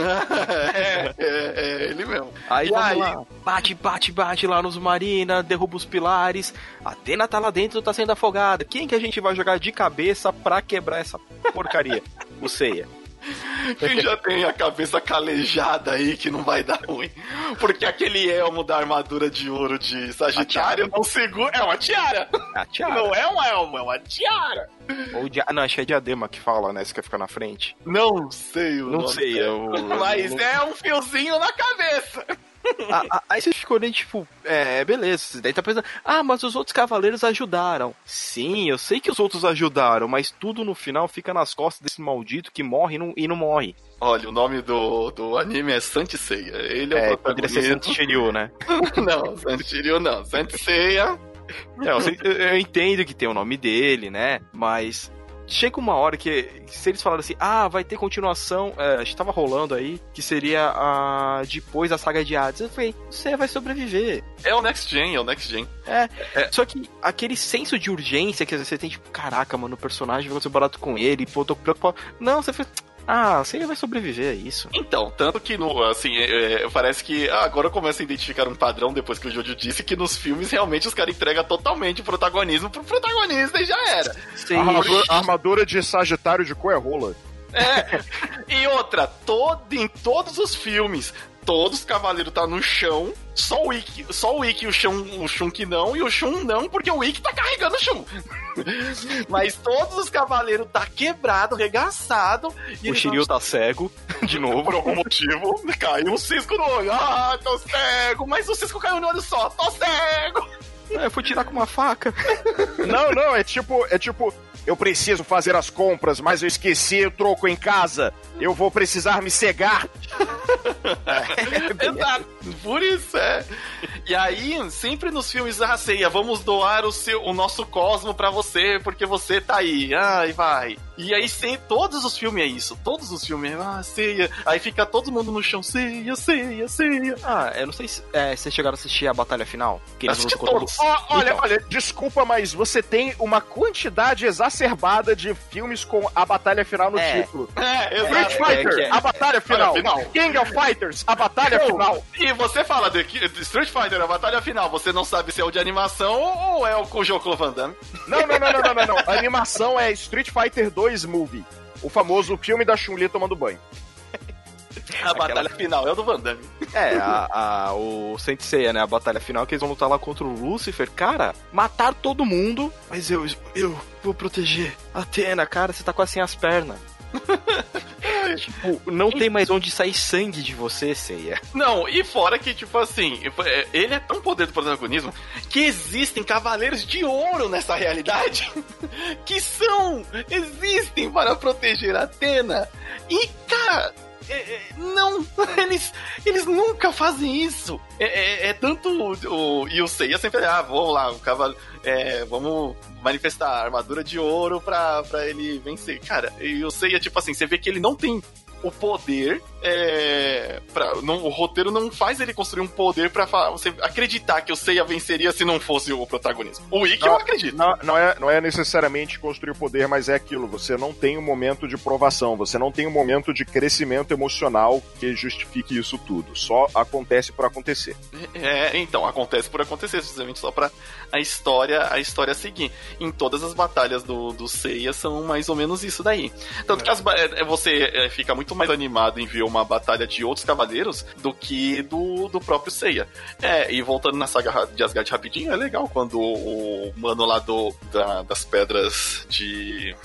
[SPEAKER 1] é, é, é ele mesmo.
[SPEAKER 3] Aí
[SPEAKER 1] E
[SPEAKER 3] vamos
[SPEAKER 1] aí?
[SPEAKER 3] lá, bate, bate, bate lá nos Marina, derruba os pilares. A Atena tá lá dentro, tá sendo afogada. Quem que a gente vai jogar de cabeça pra quebrar essa porcaria? [LAUGHS] O Seiya.
[SPEAKER 1] Quem já tem a cabeça calejada aí que não vai dar ruim. Porque aquele elmo da armadura de ouro de Sagitário não segura. É uma tiara.
[SPEAKER 3] A tiara.
[SPEAKER 1] Não é um elmo, é uma tiara.
[SPEAKER 3] Ou dia... Não, acho que é diadema que fala, né? Você quer ficar na frente.
[SPEAKER 1] Não sei o
[SPEAKER 3] Não sei, é o-
[SPEAKER 1] Mas é um fiozinho na cabeça.
[SPEAKER 3] Aí você ficou nem tipo, é, beleza. Daí tá pensando, ah, mas os outros cavaleiros ajudaram. Sim, eu sei que os outros ajudaram, mas tudo no final fica nas costas desse maldito que morre e não, e não morre.
[SPEAKER 1] Olha, o nome do, do anime é Santiceia. Ele é,
[SPEAKER 3] É,
[SPEAKER 1] o
[SPEAKER 3] poderia ser
[SPEAKER 1] protagonista.
[SPEAKER 3] Santo Shiryu, né? [LAUGHS]
[SPEAKER 1] não, Santirio não. Santiceia.
[SPEAKER 3] É, eu, sei- eu- eu entendo que tem o nome dele, né? Mas chega uma hora que, se eles falaram assim, ah, vai ter continuação, é, a gente tava rolando aí, que seria a depois da saga de Hades. Eu falei, você vai sobreviver.
[SPEAKER 1] É o Next Gen, é o Next Gen.
[SPEAKER 3] É, só que aquele senso de urgência que às vezes você tem, tipo, caraca, mano, o personagem vai ser barato com ele, pô, tô preocupado. Não, você fez. Ah, você vai sobreviver a isso.
[SPEAKER 1] Então, tanto que no, assim, é, é, parece que agora eu começo a identificar um padrão depois que o Jojo disse que nos filmes realmente os caras entregam totalmente o protagonismo pro protagonista e já era.
[SPEAKER 3] Sei,
[SPEAKER 2] A armadura, a armadura de Sagitário de cor é rola.
[SPEAKER 1] E outra, todo, em todos os filmes, todos os cavaleiros tá no chão, só o Ikki, só o Ikki e o Shun, o Shun que não, e o Shun não, porque o Ikki tá carregando o Shun. [LAUGHS] Mas todos os cavaleiros tá quebrado, regaçado. E
[SPEAKER 3] o Shiryu tá cego, [LAUGHS] de novo.
[SPEAKER 1] por algum motivo, caiu um cisco no olho. Ah, tô cego. Mas o cisco caiu no olho só. Tô cego.
[SPEAKER 3] É, eu fui tirar com uma faca. [LAUGHS]
[SPEAKER 2] Não, não, é tipo, é tipo, eu preciso fazer as compras, mas eu esqueci o troco em casa. Eu vou precisar me cegar. [LAUGHS]
[SPEAKER 1] Exato. Por isso, é. E aí, sempre nos filmes da ceia, vamos doar o, seu, o nosso cosmo pra você, porque você tá aí. Ai, vai. E aí, sem, todos os filmes é isso. Todos os filmes, ah, ceia. Aí fica todo mundo no chão, ceia, ceia, ceia.
[SPEAKER 3] Ah, eu não sei se é, vocês chegaram a assistir a batalha final. Que eles
[SPEAKER 1] Assisti todos.
[SPEAKER 2] Ó, olha,
[SPEAKER 3] Então.
[SPEAKER 2] olha, desculpa, mas você tem uma quantidade exacerbada de filmes com a batalha final no
[SPEAKER 3] É.
[SPEAKER 2] título.
[SPEAKER 1] É, exato.
[SPEAKER 3] é
[SPEAKER 2] Fighter,
[SPEAKER 3] que é-
[SPEAKER 2] a batalha final.
[SPEAKER 1] final.
[SPEAKER 2] King of Fighters, a batalha final.
[SPEAKER 1] E você fala de, de Street Fighter, a batalha final, você não sabe se é o de animação ou é o com o Joko Van Damme.
[SPEAKER 2] Não, não, não, não, não, não, não. A animação é Street Fighter 2 Movie. O famoso filme da Chun-Li tomando banho.
[SPEAKER 1] A batalha final é o do Van Damme.
[SPEAKER 3] É, a, a- o Saint Seiya, né? A batalha final que eles vão lutar lá contra o Lucifer. Cara, matar todo mundo, mas eu, eu vou proteger. Atena, cara, você tá quase sem as pernas. [LAUGHS] tipo, não tem mais onde sair sangue de você, Seiya.
[SPEAKER 1] Não, e fora que, tipo assim, é, ele é tão poder do protagonismo que existem cavaleiros de ouro nessa realidade [LAUGHS] que são, existem para proteger a Atena. E, cara, não, [LAUGHS] eles, eles nunca fazem isso. É, é, é tanto o, o Seiya sempre, ah, vamos lá, o cavalo, é, vamos manifestar a armadura de ouro pra, pra ele vencer. Cara, e o Seiya, tipo assim, você vê que ele não tem o poder. É, pra, não, o roteiro não faz ele construir um poder para você acreditar que o Seiya venceria se não fosse o protagonismo. O Ikki eu acredito.
[SPEAKER 2] Não, não, é, não é necessariamente construir o poder, mas é aquilo. Você não tem um momento de provação, você não tem um momento de crescimento emocional que justifique isso tudo. Só acontece por acontecer.
[SPEAKER 1] É, então, acontece por acontecer, simplesmente só pra a história, a história seguir. Em todas as batalhas do, do Seiya são mais ou menos isso daí. Tanto é. que as, é, você é, fica muito muito mais animado em ver uma batalha de outros cavaleiros do que do, do próprio Seiya. É, e voltando na saga de Asgard rapidinho, é legal quando o mano lá do, da, das pedras de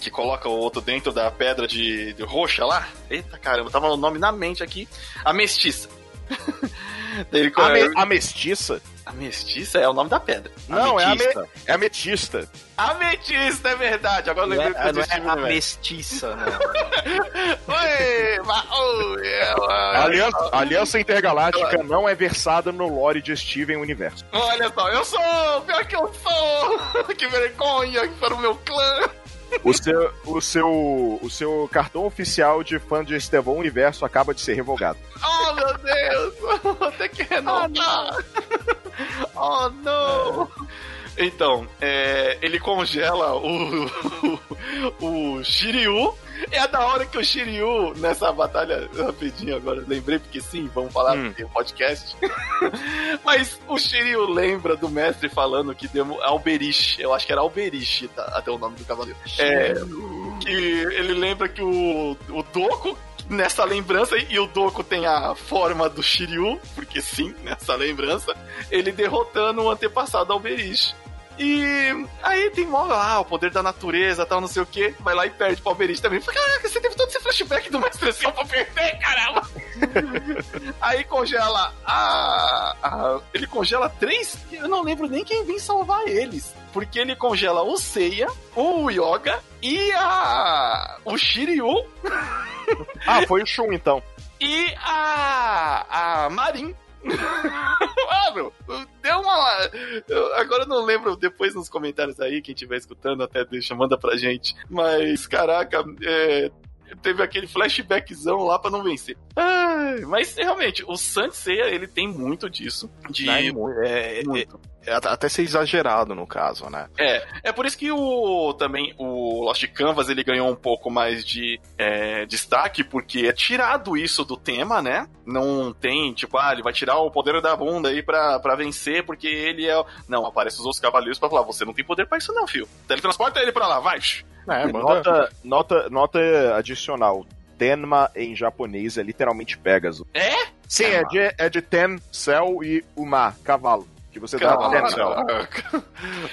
[SPEAKER 1] que coloca o outro dentro da pedra de, de roxa lá. Eita caramba, tava o nome na mente aqui. A mestiça. [LAUGHS]
[SPEAKER 2] Ele, a, me, a mestiça?
[SPEAKER 1] A mestiça é o nome da pedra.
[SPEAKER 2] Não, é a, me, é a metista.
[SPEAKER 1] A metista, é verdade. Agora eu lembrei
[SPEAKER 3] é, não é a mestiça, né? [LAUGHS]
[SPEAKER 1] Oi, oh,
[SPEAKER 2] aliança, Aliança Intergaláctica não é versada no lore de Steven Universo.
[SPEAKER 1] Olha só, eu sou! Pior que eu sou! [LAUGHS] que vergonha para o meu clã!
[SPEAKER 2] O seu, o, seu, o seu cartão oficial de fã de Estevão Universo acaba de ser revogado.
[SPEAKER 1] Oh, meu Deus! [LAUGHS] Vou ter que renovar! [LAUGHS] Oh, não! Então, é, ele congela o, o, [LAUGHS] o Shiryu. É da hora que o Shiryu, nessa batalha, rapidinho agora, lembrei porque sim, vamos falar hum. no podcast. [LAUGHS] Mas o Shiryu lembra do mestre falando que deu Alberish, eu acho que era Alberish, tá, até o nome do cavaleiro. É, que ele lembra que o, o Doku nessa lembrança, e o Doku tem a forma do Shiryu, porque sim, nessa lembrança, ele derrotando o antepassado Alberish. E aí tem mó lá, o poder da natureza, tal, não sei o que. Vai lá e perde Alberish também. Fala, caraca, você teve todo esse flashback do Mestre Ancião pra perder, caramba! [LAUGHS] aí congela a, a, Ele congela três. Eu não lembro nem quem vem salvar eles. Porque ele congela o Seiya, o Yoga e a. o Shiryu.
[SPEAKER 2] ah, foi o Shun então. [LAUGHS]
[SPEAKER 1] E a. a Marin. [LAUGHS] Mano, deu uma. Eu agora não lembro, depois nos comentários aí, quem estiver escutando, até deixa, manda pra gente. Mas, caraca, é, teve aquele flashbackzão lá para não vencer. Mas realmente, o Seiya, ele tem muito disso. De,
[SPEAKER 3] é, é, muito. É, até ser exagerado no caso, né?
[SPEAKER 1] É, é por isso que o também o Lost Canvas ele ganhou um pouco mais de é, destaque, porque é tirado isso do tema, né? Não tem, tipo, ah, ele vai tirar o poder da bunda aí pra, pra vencer, porque ele é. Não, aparece os outros cavaleiros pra falar, você não tem poder pra isso, não, filho. Teletransporta ele pra lá, vai.
[SPEAKER 2] É, nota, nota, nota adicional. Tenma em japonês é literalmente Pegasus.
[SPEAKER 1] É?
[SPEAKER 2] Sim, é de, é de Ten, céu e Uma, cavalo que você dá atenção. [LAUGHS]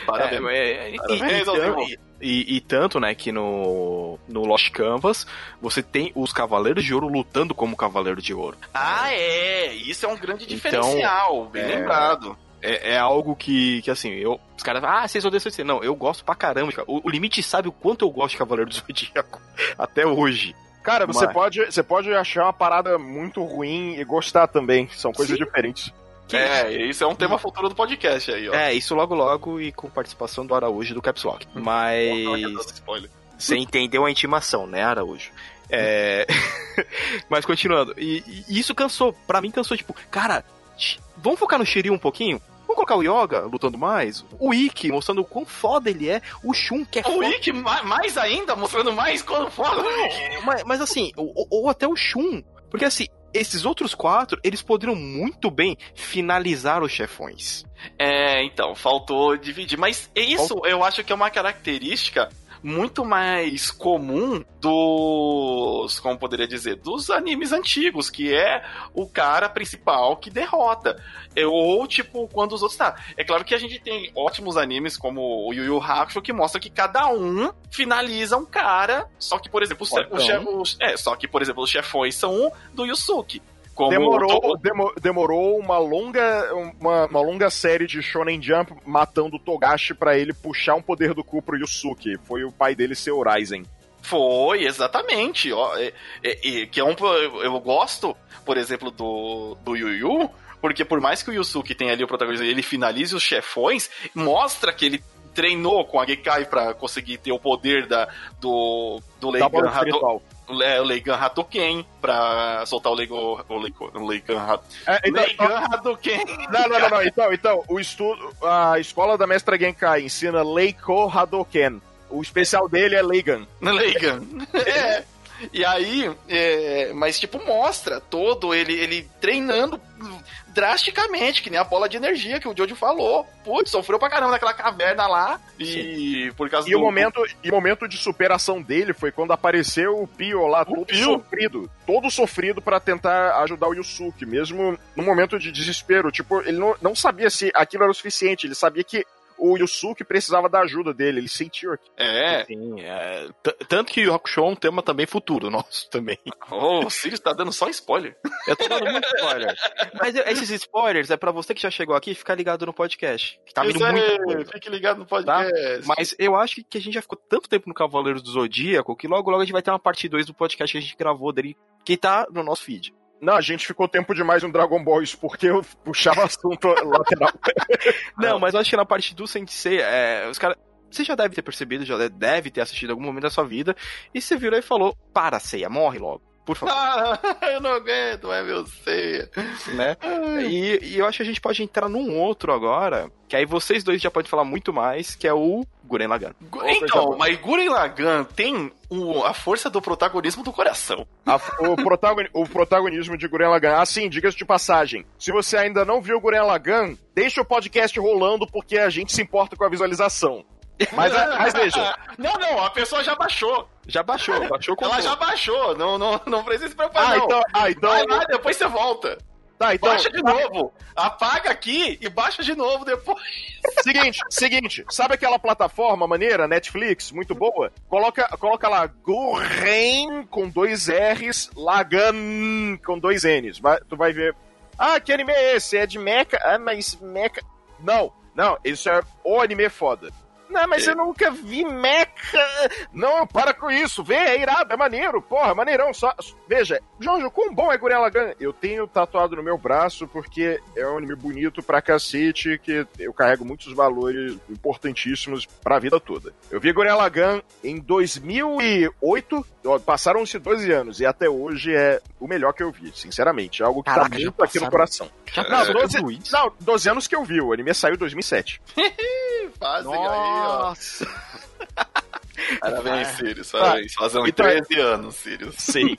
[SPEAKER 3] Parabéns. É, é, Parabéns e, e, e, tanto, né, que no, no Lost Canvas você tem os Cavaleiros de Ouro lutando como Cavaleiro de Ouro.
[SPEAKER 1] Ah, é! Isso é um grande então, diferencial, então, bem é, lembrado.
[SPEAKER 3] É, é, algo que, que assim, eu, os caras ah, vocês odeiam esse. Não, eu gosto pra caramba. O, o limite sabe o quanto eu gosto de Cavaleiro do Zodíaco [LAUGHS] até hoje.
[SPEAKER 2] Cara, você pode, você pode achar uma parada muito ruim e gostar também. São coisas Sim. diferentes.
[SPEAKER 1] Que... É, isso é um tema futuro do podcast aí, ó.
[SPEAKER 3] É, isso logo logo e com participação do Araújo do Caps Lock. Hum. Mas. [LAUGHS] Você entendeu a intimação, né, Araújo? É. [LAUGHS] Mas continuando. E, e, isso cansou. Pra mim cansou, tipo, cara, vamos focar no Shiryu um pouquinho? Vamos colocar o Yoga lutando mais? O Ikki mostrando o quão foda ele é. O Shun que é
[SPEAKER 1] O foda. Ikki mais ainda mostrando mais quão foda.
[SPEAKER 3] Mas, mas assim, ou, ou até o Shun. Porque assim, esses outros quatro, eles poderiam muito bem finalizar os chefões.
[SPEAKER 1] É, então, faltou dividir. Mas isso eu acho que é uma característica muito mais comum do dos, como poderia dizer, dos animes antigos, que é o cara principal que derrota. É, ou, tipo, quando os outros tá. É claro que a gente tem ótimos animes como o Yu Yu Hakusho que mostra que cada um finaliza um cara, só que, por exemplo, os, é, só que, por exemplo, os chefões são um do Yusuke.
[SPEAKER 2] Como demorou, demo, demorou uma longa uma, uma, longa série de Shonen Jump matando o Togashi para ele puxar um poder do cu pro Yusuke. Foi o pai dele ser o Ryzen.
[SPEAKER 1] Foi, exatamente. Ó, é, é, é, que é um, eu, eu gosto, por exemplo, do, do Yu Yu, porque por mais que o Yusuke tenha ali o protagonista ele finalize os chefões, mostra que ele treinou com a Gekai para conseguir ter o poder da, do, do Leigan Hadouken. É, o Leigan Hadouken pra soltar o Leigo, o Leigo, o Leigan,
[SPEAKER 2] é, então, Leigan Hadouken. Não, não, não, não, então, então, o estudo, a escola da mestra Genkai ensina Leiko Hadouken. O especial dele é Leigan. [LAUGHS]
[SPEAKER 1] Leigan. é. E aí, é, mas tipo, mostra todo ele, ele treinando drasticamente, que nem a bola de energia que o Jojo falou. Putz, sofreu pra caramba naquela caverna lá. E Sim. por causa
[SPEAKER 2] e do. O momento, e o momento de superação dele foi quando apareceu o Pio lá, o todo Pio. sofrido. Todo sofrido para tentar ajudar o Yusuke, mesmo no momento de desespero. Tipo, ele não, não sabia se aquilo era o suficiente, ele sabia que o Yusuke precisava da ajuda dele, ele sentiu aqui.
[SPEAKER 3] É. Sim, é. Tanto que o Hakusho é um tema também futuro [LAUGHS] nosso também.
[SPEAKER 1] Oh, o Sirius tá dando só spoiler.
[SPEAKER 3] Eu tô dando muito spoiler. [LAUGHS] Mas esses spoilers é para você que já chegou aqui ficar ligado no podcast.
[SPEAKER 1] Que tá vindo muito Fique ligado no tá? podcast.
[SPEAKER 3] Tá? Mas eu acho que a gente já ficou tanto tempo no Cavaleiro do Zodíaco que logo logo a gente vai ter uma parte 2 do podcast que a gente gravou dele, que tá no nosso feed.
[SPEAKER 2] Não, a gente ficou tempo demais no Dragon Ball, isso porque eu puxava assunto [LAUGHS] lateral.
[SPEAKER 3] Não, mas eu acho que na parte do Sensei, é, os caras. Você já deve ter percebido, já deve ter assistido algum momento da sua vida, e você virou e falou: Para, Ceia, morre logo. Por favor.
[SPEAKER 1] Ah, [LAUGHS] eu não aguento, é meu ceia.
[SPEAKER 3] Né? E, e, eu acho que a gente pode entrar num outro agora, que aí vocês dois já podem falar muito mais, que é o Guren Lagan.
[SPEAKER 1] Então, mas Guren Lagan tem o, a força do protagonismo do coração.
[SPEAKER 2] A, o, protagoni, o protagonismo de Guren Lagan. Assim, diga-se de passagem, se você ainda não viu Guren Lagan, deixa o podcast rolando porque a gente se importa com a visualização. Mas, mas veja. [LAUGHS]
[SPEAKER 1] Não, não, a pessoa já baixou.
[SPEAKER 3] Já baixou, baixou
[SPEAKER 1] com Ela já baixou, não, não, não precisa se preocupar,
[SPEAKER 2] ah,
[SPEAKER 1] não.
[SPEAKER 2] Então, ah, então.
[SPEAKER 1] Vai lá, depois você volta.
[SPEAKER 2] Tá, então.
[SPEAKER 1] Baixa de novo. Apaga aqui e baixa de novo depois. [LAUGHS]
[SPEAKER 2] Seguinte, seguinte. Sabe aquela plataforma maneira, Netflix, muito boa? Coloca, coloca lá Gurren com dois R's, Lagan com dois N's. Vai, tu vai ver. Ah, que anime é esse? É de mecha? Ah, mas mecha. Não, não, isso é o anime foda. Não, mas eu nunca vi mecha. Não, para com isso. Vê, é irado, é maneiro. Porra, maneirão. Só... Veja, Jojo, quão bom é Gurren Lagann? Eu tenho tatuado no meu braço porque é um anime bonito pra cacete que eu carrego muitos valores importantíssimos pra vida toda. Eu vi Gurren Lagann em 2008. Passaram-se 12 anos e até hoje é o melhor que eu vi, sinceramente. É algo que tá Caraca, tá muito aqui no coração. não, 12, não, 12 anos que eu vi. O anime saiu em 2007. [LAUGHS]
[SPEAKER 1] Fazem aí, ó. Nossa! [LAUGHS] Parabéns, Sirius. Parabéns. Fazem então, 13 anos, Sirius.
[SPEAKER 2] Sim.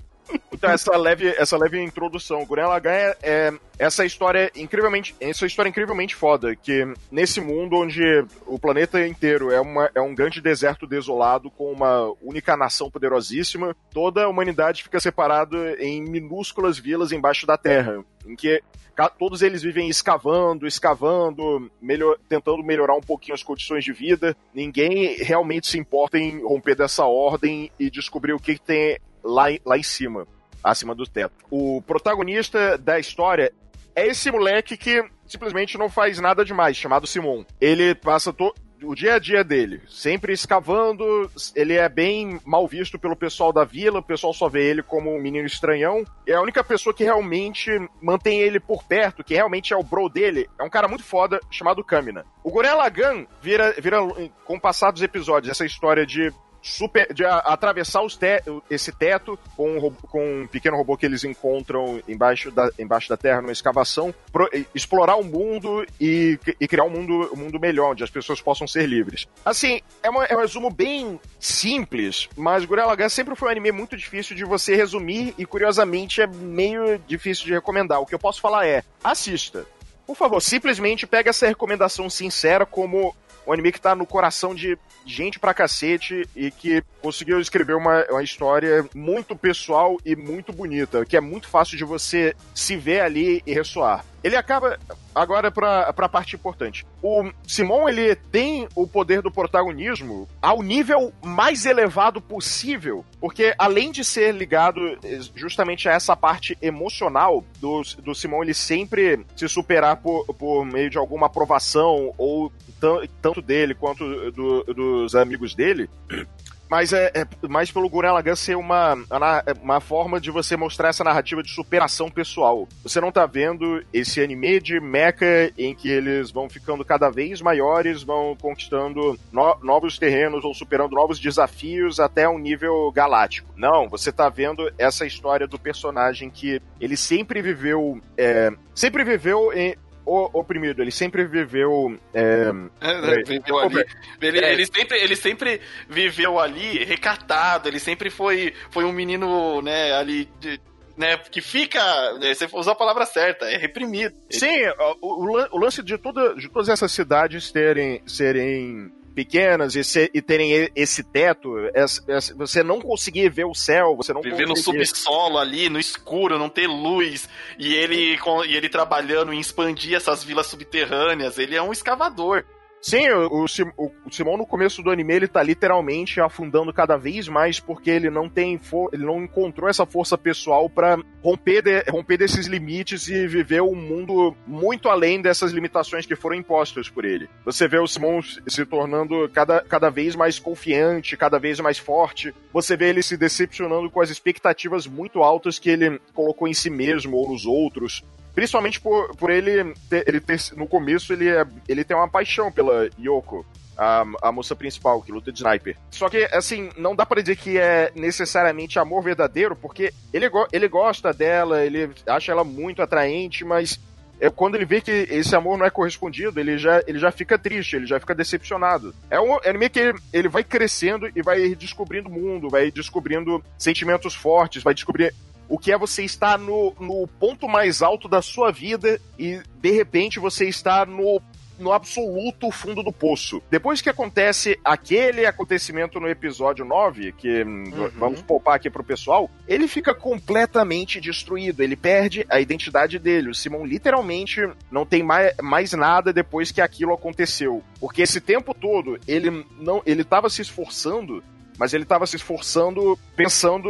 [SPEAKER 2] Então, essa leve, essa leve introdução. Gurren Lagann é, é, essa história incrivelmente, essa história incrivelmente foda, que nesse mundo onde o planeta inteiro é, uma, é um grande deserto desolado com uma única nação poderosíssima, toda a humanidade fica separada em minúsculas vilas embaixo da terra, em que todos eles vivem escavando, escavando, melhor, tentando melhorar um pouquinho as condições de vida. Ninguém realmente se importa em romper dessa ordem e descobrir o que, que tem lá, lá em cima, acima do teto. O protagonista da história é esse moleque que simplesmente não faz nada demais, chamado Simon. Ele passa to o dia a dia dele, sempre escavando, ele é bem mal visto pelo pessoal da vila, o pessoal só vê ele como um menino estranhão. É a única pessoa que realmente mantém ele por perto, que realmente é o bro dele, é um cara muito foda chamado Kamina. O Gurren Lagann vira, vira com o passar dos episódios, essa história de super de a, atravessar te, esse teto com um, com um pequeno robô que eles encontram embaixo da, embaixo da terra numa escavação, pro, explorar o mundo e, e criar um mundo, um mundo melhor, onde as pessoas possam ser livres. Assim, é, uma, é um resumo bem simples, mas Gurren Lagann sempre foi um anime muito difícil de você resumir e, curiosamente, é meio difícil de recomendar. O que eu posso falar é, assista. Por favor, simplesmente pega essa recomendação sincera como um anime que tá no coração de gente pra cacete e que conseguiu escrever uma, uma história muito pessoal e muito bonita, que é muito fácil de você se ver ali e ressoar. Ele acaba. Agora, pra, pra parte importante. O Simon, ele tem o poder do protagonismo ao nível mais elevado possível, porque além de ser ligado justamente a essa parte emocional do, do Simon, ele sempre se superar por, por meio de alguma aprovação, ou tanto dele quanto do, dos amigos dele. Mas é, é mais pelo Gurren Lagann ser uma, uma forma de você mostrar essa narrativa de superação pessoal. Você não tá vendo esse anime de mecha em que eles vão ficando cada vez maiores, vão conquistando no, novos terrenos ou superando novos desafios até um nível galáctico. Não, você tá vendo essa história do personagem que ele sempre viveu. É, sempre viveu em, oprimido, ele sempre viveu. É,
[SPEAKER 1] é, viveu ali. Ele, é. ele, sempre, ele sempre viveu ali recatado, ele sempre foi, foi um menino, né, ali. De, né, que fica, né, você usou a palavra certa, é reprimido.
[SPEAKER 2] Sim, o, o, o lance de, toda, de todas essas cidades terem, serem pequenas e, ser, e terem esse teto, você não conseguir ver o céu, você não
[SPEAKER 1] Viver conseguir... no subsolo ali, no escuro, não ter luz, e ele, e ele trabalhando em expandir essas vilas subterrâneas, ele é um escavador.
[SPEAKER 2] Sim, o, o, o, Simon no começo do anime ele tá literalmente afundando cada vez mais porque ele não tem ele não encontrou essa força pessoal para romper, de, romper desses limites e viver um mundo muito além dessas limitações que foram impostas por ele. Você vê o Simon se tornando cada, cada vez mais confiante, cada vez mais forte. Você vê ele se decepcionando com as expectativas muito altas que ele colocou em si mesmo ou nos outros. Principalmente por, por ele, ter, ele ter, no começo, ele, é, ele tem uma paixão pela Yoko. A, a, moça principal, que luta de sniper. Só que, assim, não dá para dizer que é necessariamente amor verdadeiro, porque ele, ele gosta dela, ele acha ela muito atraente, mas é quando ele vê que esse amor não é correspondido, ele já, ele já fica triste, ele já fica decepcionado. É um é anime que ele, ele vai crescendo e vai descobrindo o mundo, vai descobrindo sentimentos fortes, vai descobrir o que é você estar no, no ponto mais alto da sua vida e de repente você está no no absoluto fundo do poço. Depois que acontece aquele acontecimento no episódio 9, que hum, uhum. vamos poupar aqui pro pessoal, ele fica completamente destruído. Ele perde a identidade dele. O Simon literalmente não tem mais, mais nada depois que aquilo aconteceu. Porque esse tempo todo ele não ele tava se esforçando, mas ele estava se esforçando pensando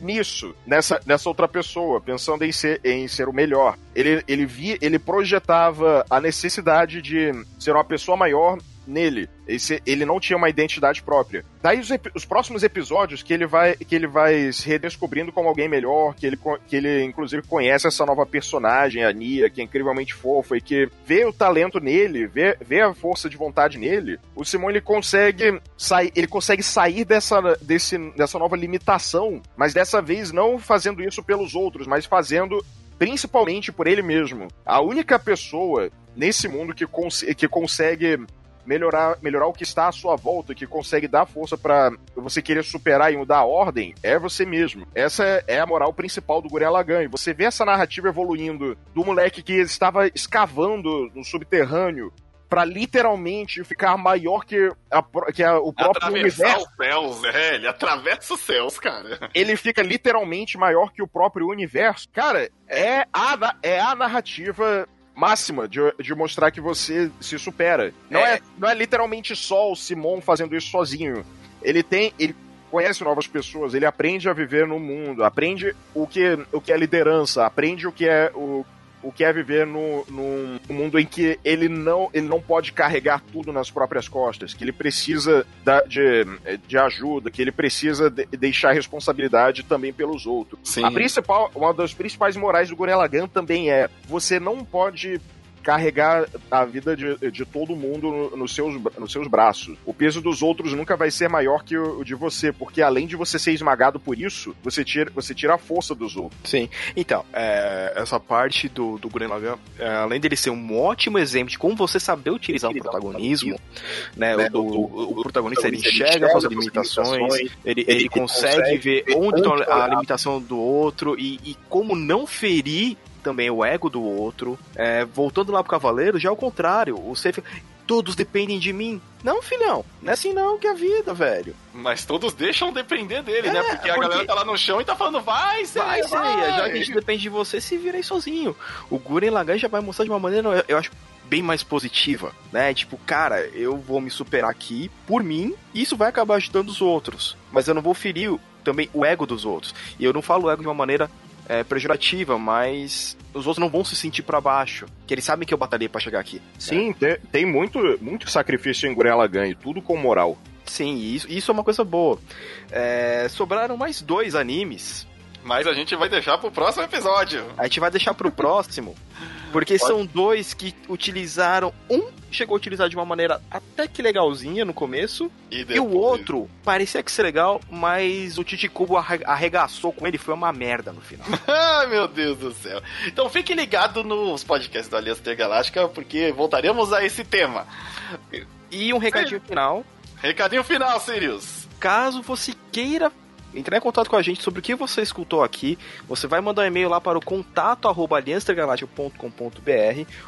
[SPEAKER 2] nisso, nessa, nessa outra pessoa, pensando em ser, em ser o melhor. Ele, ele, via, ele projetava a necessidade de ser uma pessoa maior nele. Esse, ele não tinha uma identidade própria. Daí os, os, próximos episódios que ele vai que ele vai se redescobrindo como alguém melhor, que ele, que ele inclusive conhece essa nova personagem, a Nia, que é incrivelmente fofa e que vê o talento nele, vê, vê a força de vontade nele. O Simon ele consegue sair, ele consegue sair dessa, desse, dessa nova limitação, mas dessa vez não fazendo isso pelos outros, mas fazendo principalmente por ele mesmo. A única pessoa nesse mundo que, cons que consegue melhorar, melhorar o que está à sua volta, que consegue dar força para você querer superar e mudar a ordem, é você mesmo. Essa é, é a moral principal do Gurren Lagann. E você vê essa narrativa evoluindo do moleque que estava escavando no subterrâneo para literalmente ficar maior que, a, que a, o próprio universo.
[SPEAKER 1] os céus, ele atravessa os céus, cara.
[SPEAKER 2] Ele fica literalmente maior que o próprio universo. Cara, é a, é a narrativa máxima de, de mostrar que você se supera. Não é. é, não é literalmente só o Simon fazendo isso sozinho. Ele tem. Ele conhece novas pessoas, ele aprende a viver no mundo, aprende o que, o que é liderança, aprende o que é o o que é viver no, num mundo em que ele não, ele não pode carregar tudo nas próprias costas, que ele precisa da, de, de ajuda, que ele precisa de, deixar responsabilidade também pelos outros. Sim. A principal, uma das principais morais do Gurren Lagann também é você não pode carregar a vida de, de todo mundo no, nos, seus, nos seus braços. O peso dos outros nunca vai ser maior que o, de você, porque além de você ser esmagado por isso, você tira, você tira a força dos outros.
[SPEAKER 3] Sim. Então, é, essa parte do, do Gurren Lagann, é, além dele ser um ótimo exemplo de como você saber utilizar o protagonismo, né, né o, o, o, protagonista ele enxerga suas limitações, ele, ele, ele consegue ver onde está a limitação do outro e, e como não ferir também o ego do outro. É, voltando lá pro Cavaleiro, já é o contrário. O Seife todos dependem de mim. Não, filhão, não é assim não que é a vida, velho.
[SPEAKER 1] Mas todos deixam depender dele, né?
[SPEAKER 3] É,
[SPEAKER 1] Porque a
[SPEAKER 3] porque-
[SPEAKER 1] galera tá lá no chão e tá falando, vai, Seiya,
[SPEAKER 3] Vai, Seiya, já que a gente depende de você, se vira aí sozinho. O Guren Lagann já vai mostrar de uma maneira, eu, eu acho, bem mais positiva, né? Tipo, cara, eu vou me superar aqui por mim, e isso vai acabar ajudando os outros. Mas eu não vou ferir também o ego dos outros. E eu não falo ego de uma maneira é, pejorativa, mas os outros não vão se sentir pra baixo. Que eles sabem que eu batalhei pra chegar aqui.
[SPEAKER 2] Sim, te- tem, muito, muito sacrifício em Gurela ganho, tudo com moral.
[SPEAKER 3] Sim, isso, isso é uma coisa boa. É, sobraram mais dois animes.
[SPEAKER 1] Mas a gente vai deixar pro próximo episódio.
[SPEAKER 3] A gente vai deixar pro próximo, porque
[SPEAKER 1] Pode.
[SPEAKER 3] são dois que utilizaram. Um chegou a utilizar de uma maneira até que legalzinha no começo,
[SPEAKER 1] E,
[SPEAKER 3] e o outro parecia que ser legal, mas o Titicubo arre- arregaçou com ele, foi uma merda no final.
[SPEAKER 1] Ai, [LAUGHS] meu Deus do céu. Então fique ligado nos podcasts da Aliança Intergaláctica, porque voltaremos a esse tema.
[SPEAKER 3] E um recadinho final:
[SPEAKER 1] Recadinho final, Sirius.
[SPEAKER 3] caso você queira entrar em contato com a gente sobre o que você escutou aqui, você vai mandar um e-mail lá para o contato arroba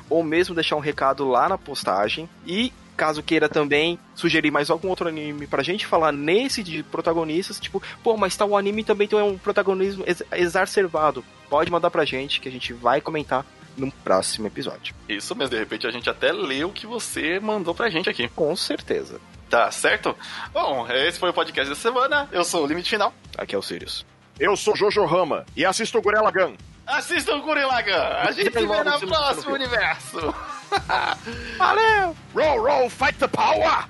[SPEAKER 3] ou mesmo deixar um recado lá na postagem. E caso queira também sugerir mais algum outro anime pra gente falar nesse de protagonistas, tipo, pô, mas tal anime também tem um protagonismo ex exacerbado. Pode mandar pra gente que a gente vai comentar no próximo episódio.
[SPEAKER 1] Isso mesmo, de repente a gente até lê o que você mandou pra gente aqui.
[SPEAKER 3] Com certeza.
[SPEAKER 1] Tá certo? Bom, esse foi o podcast da semana. Eu sou o Limite Final.
[SPEAKER 3] Aqui é o Sirius.
[SPEAKER 2] Eu sou Jojo Rama e assisto o Gurela Gun.
[SPEAKER 1] O Gurela Gun. A gente se vê no próximo universo. [LAUGHS]
[SPEAKER 3] Valeu!
[SPEAKER 2] Roll, roll, fight the power!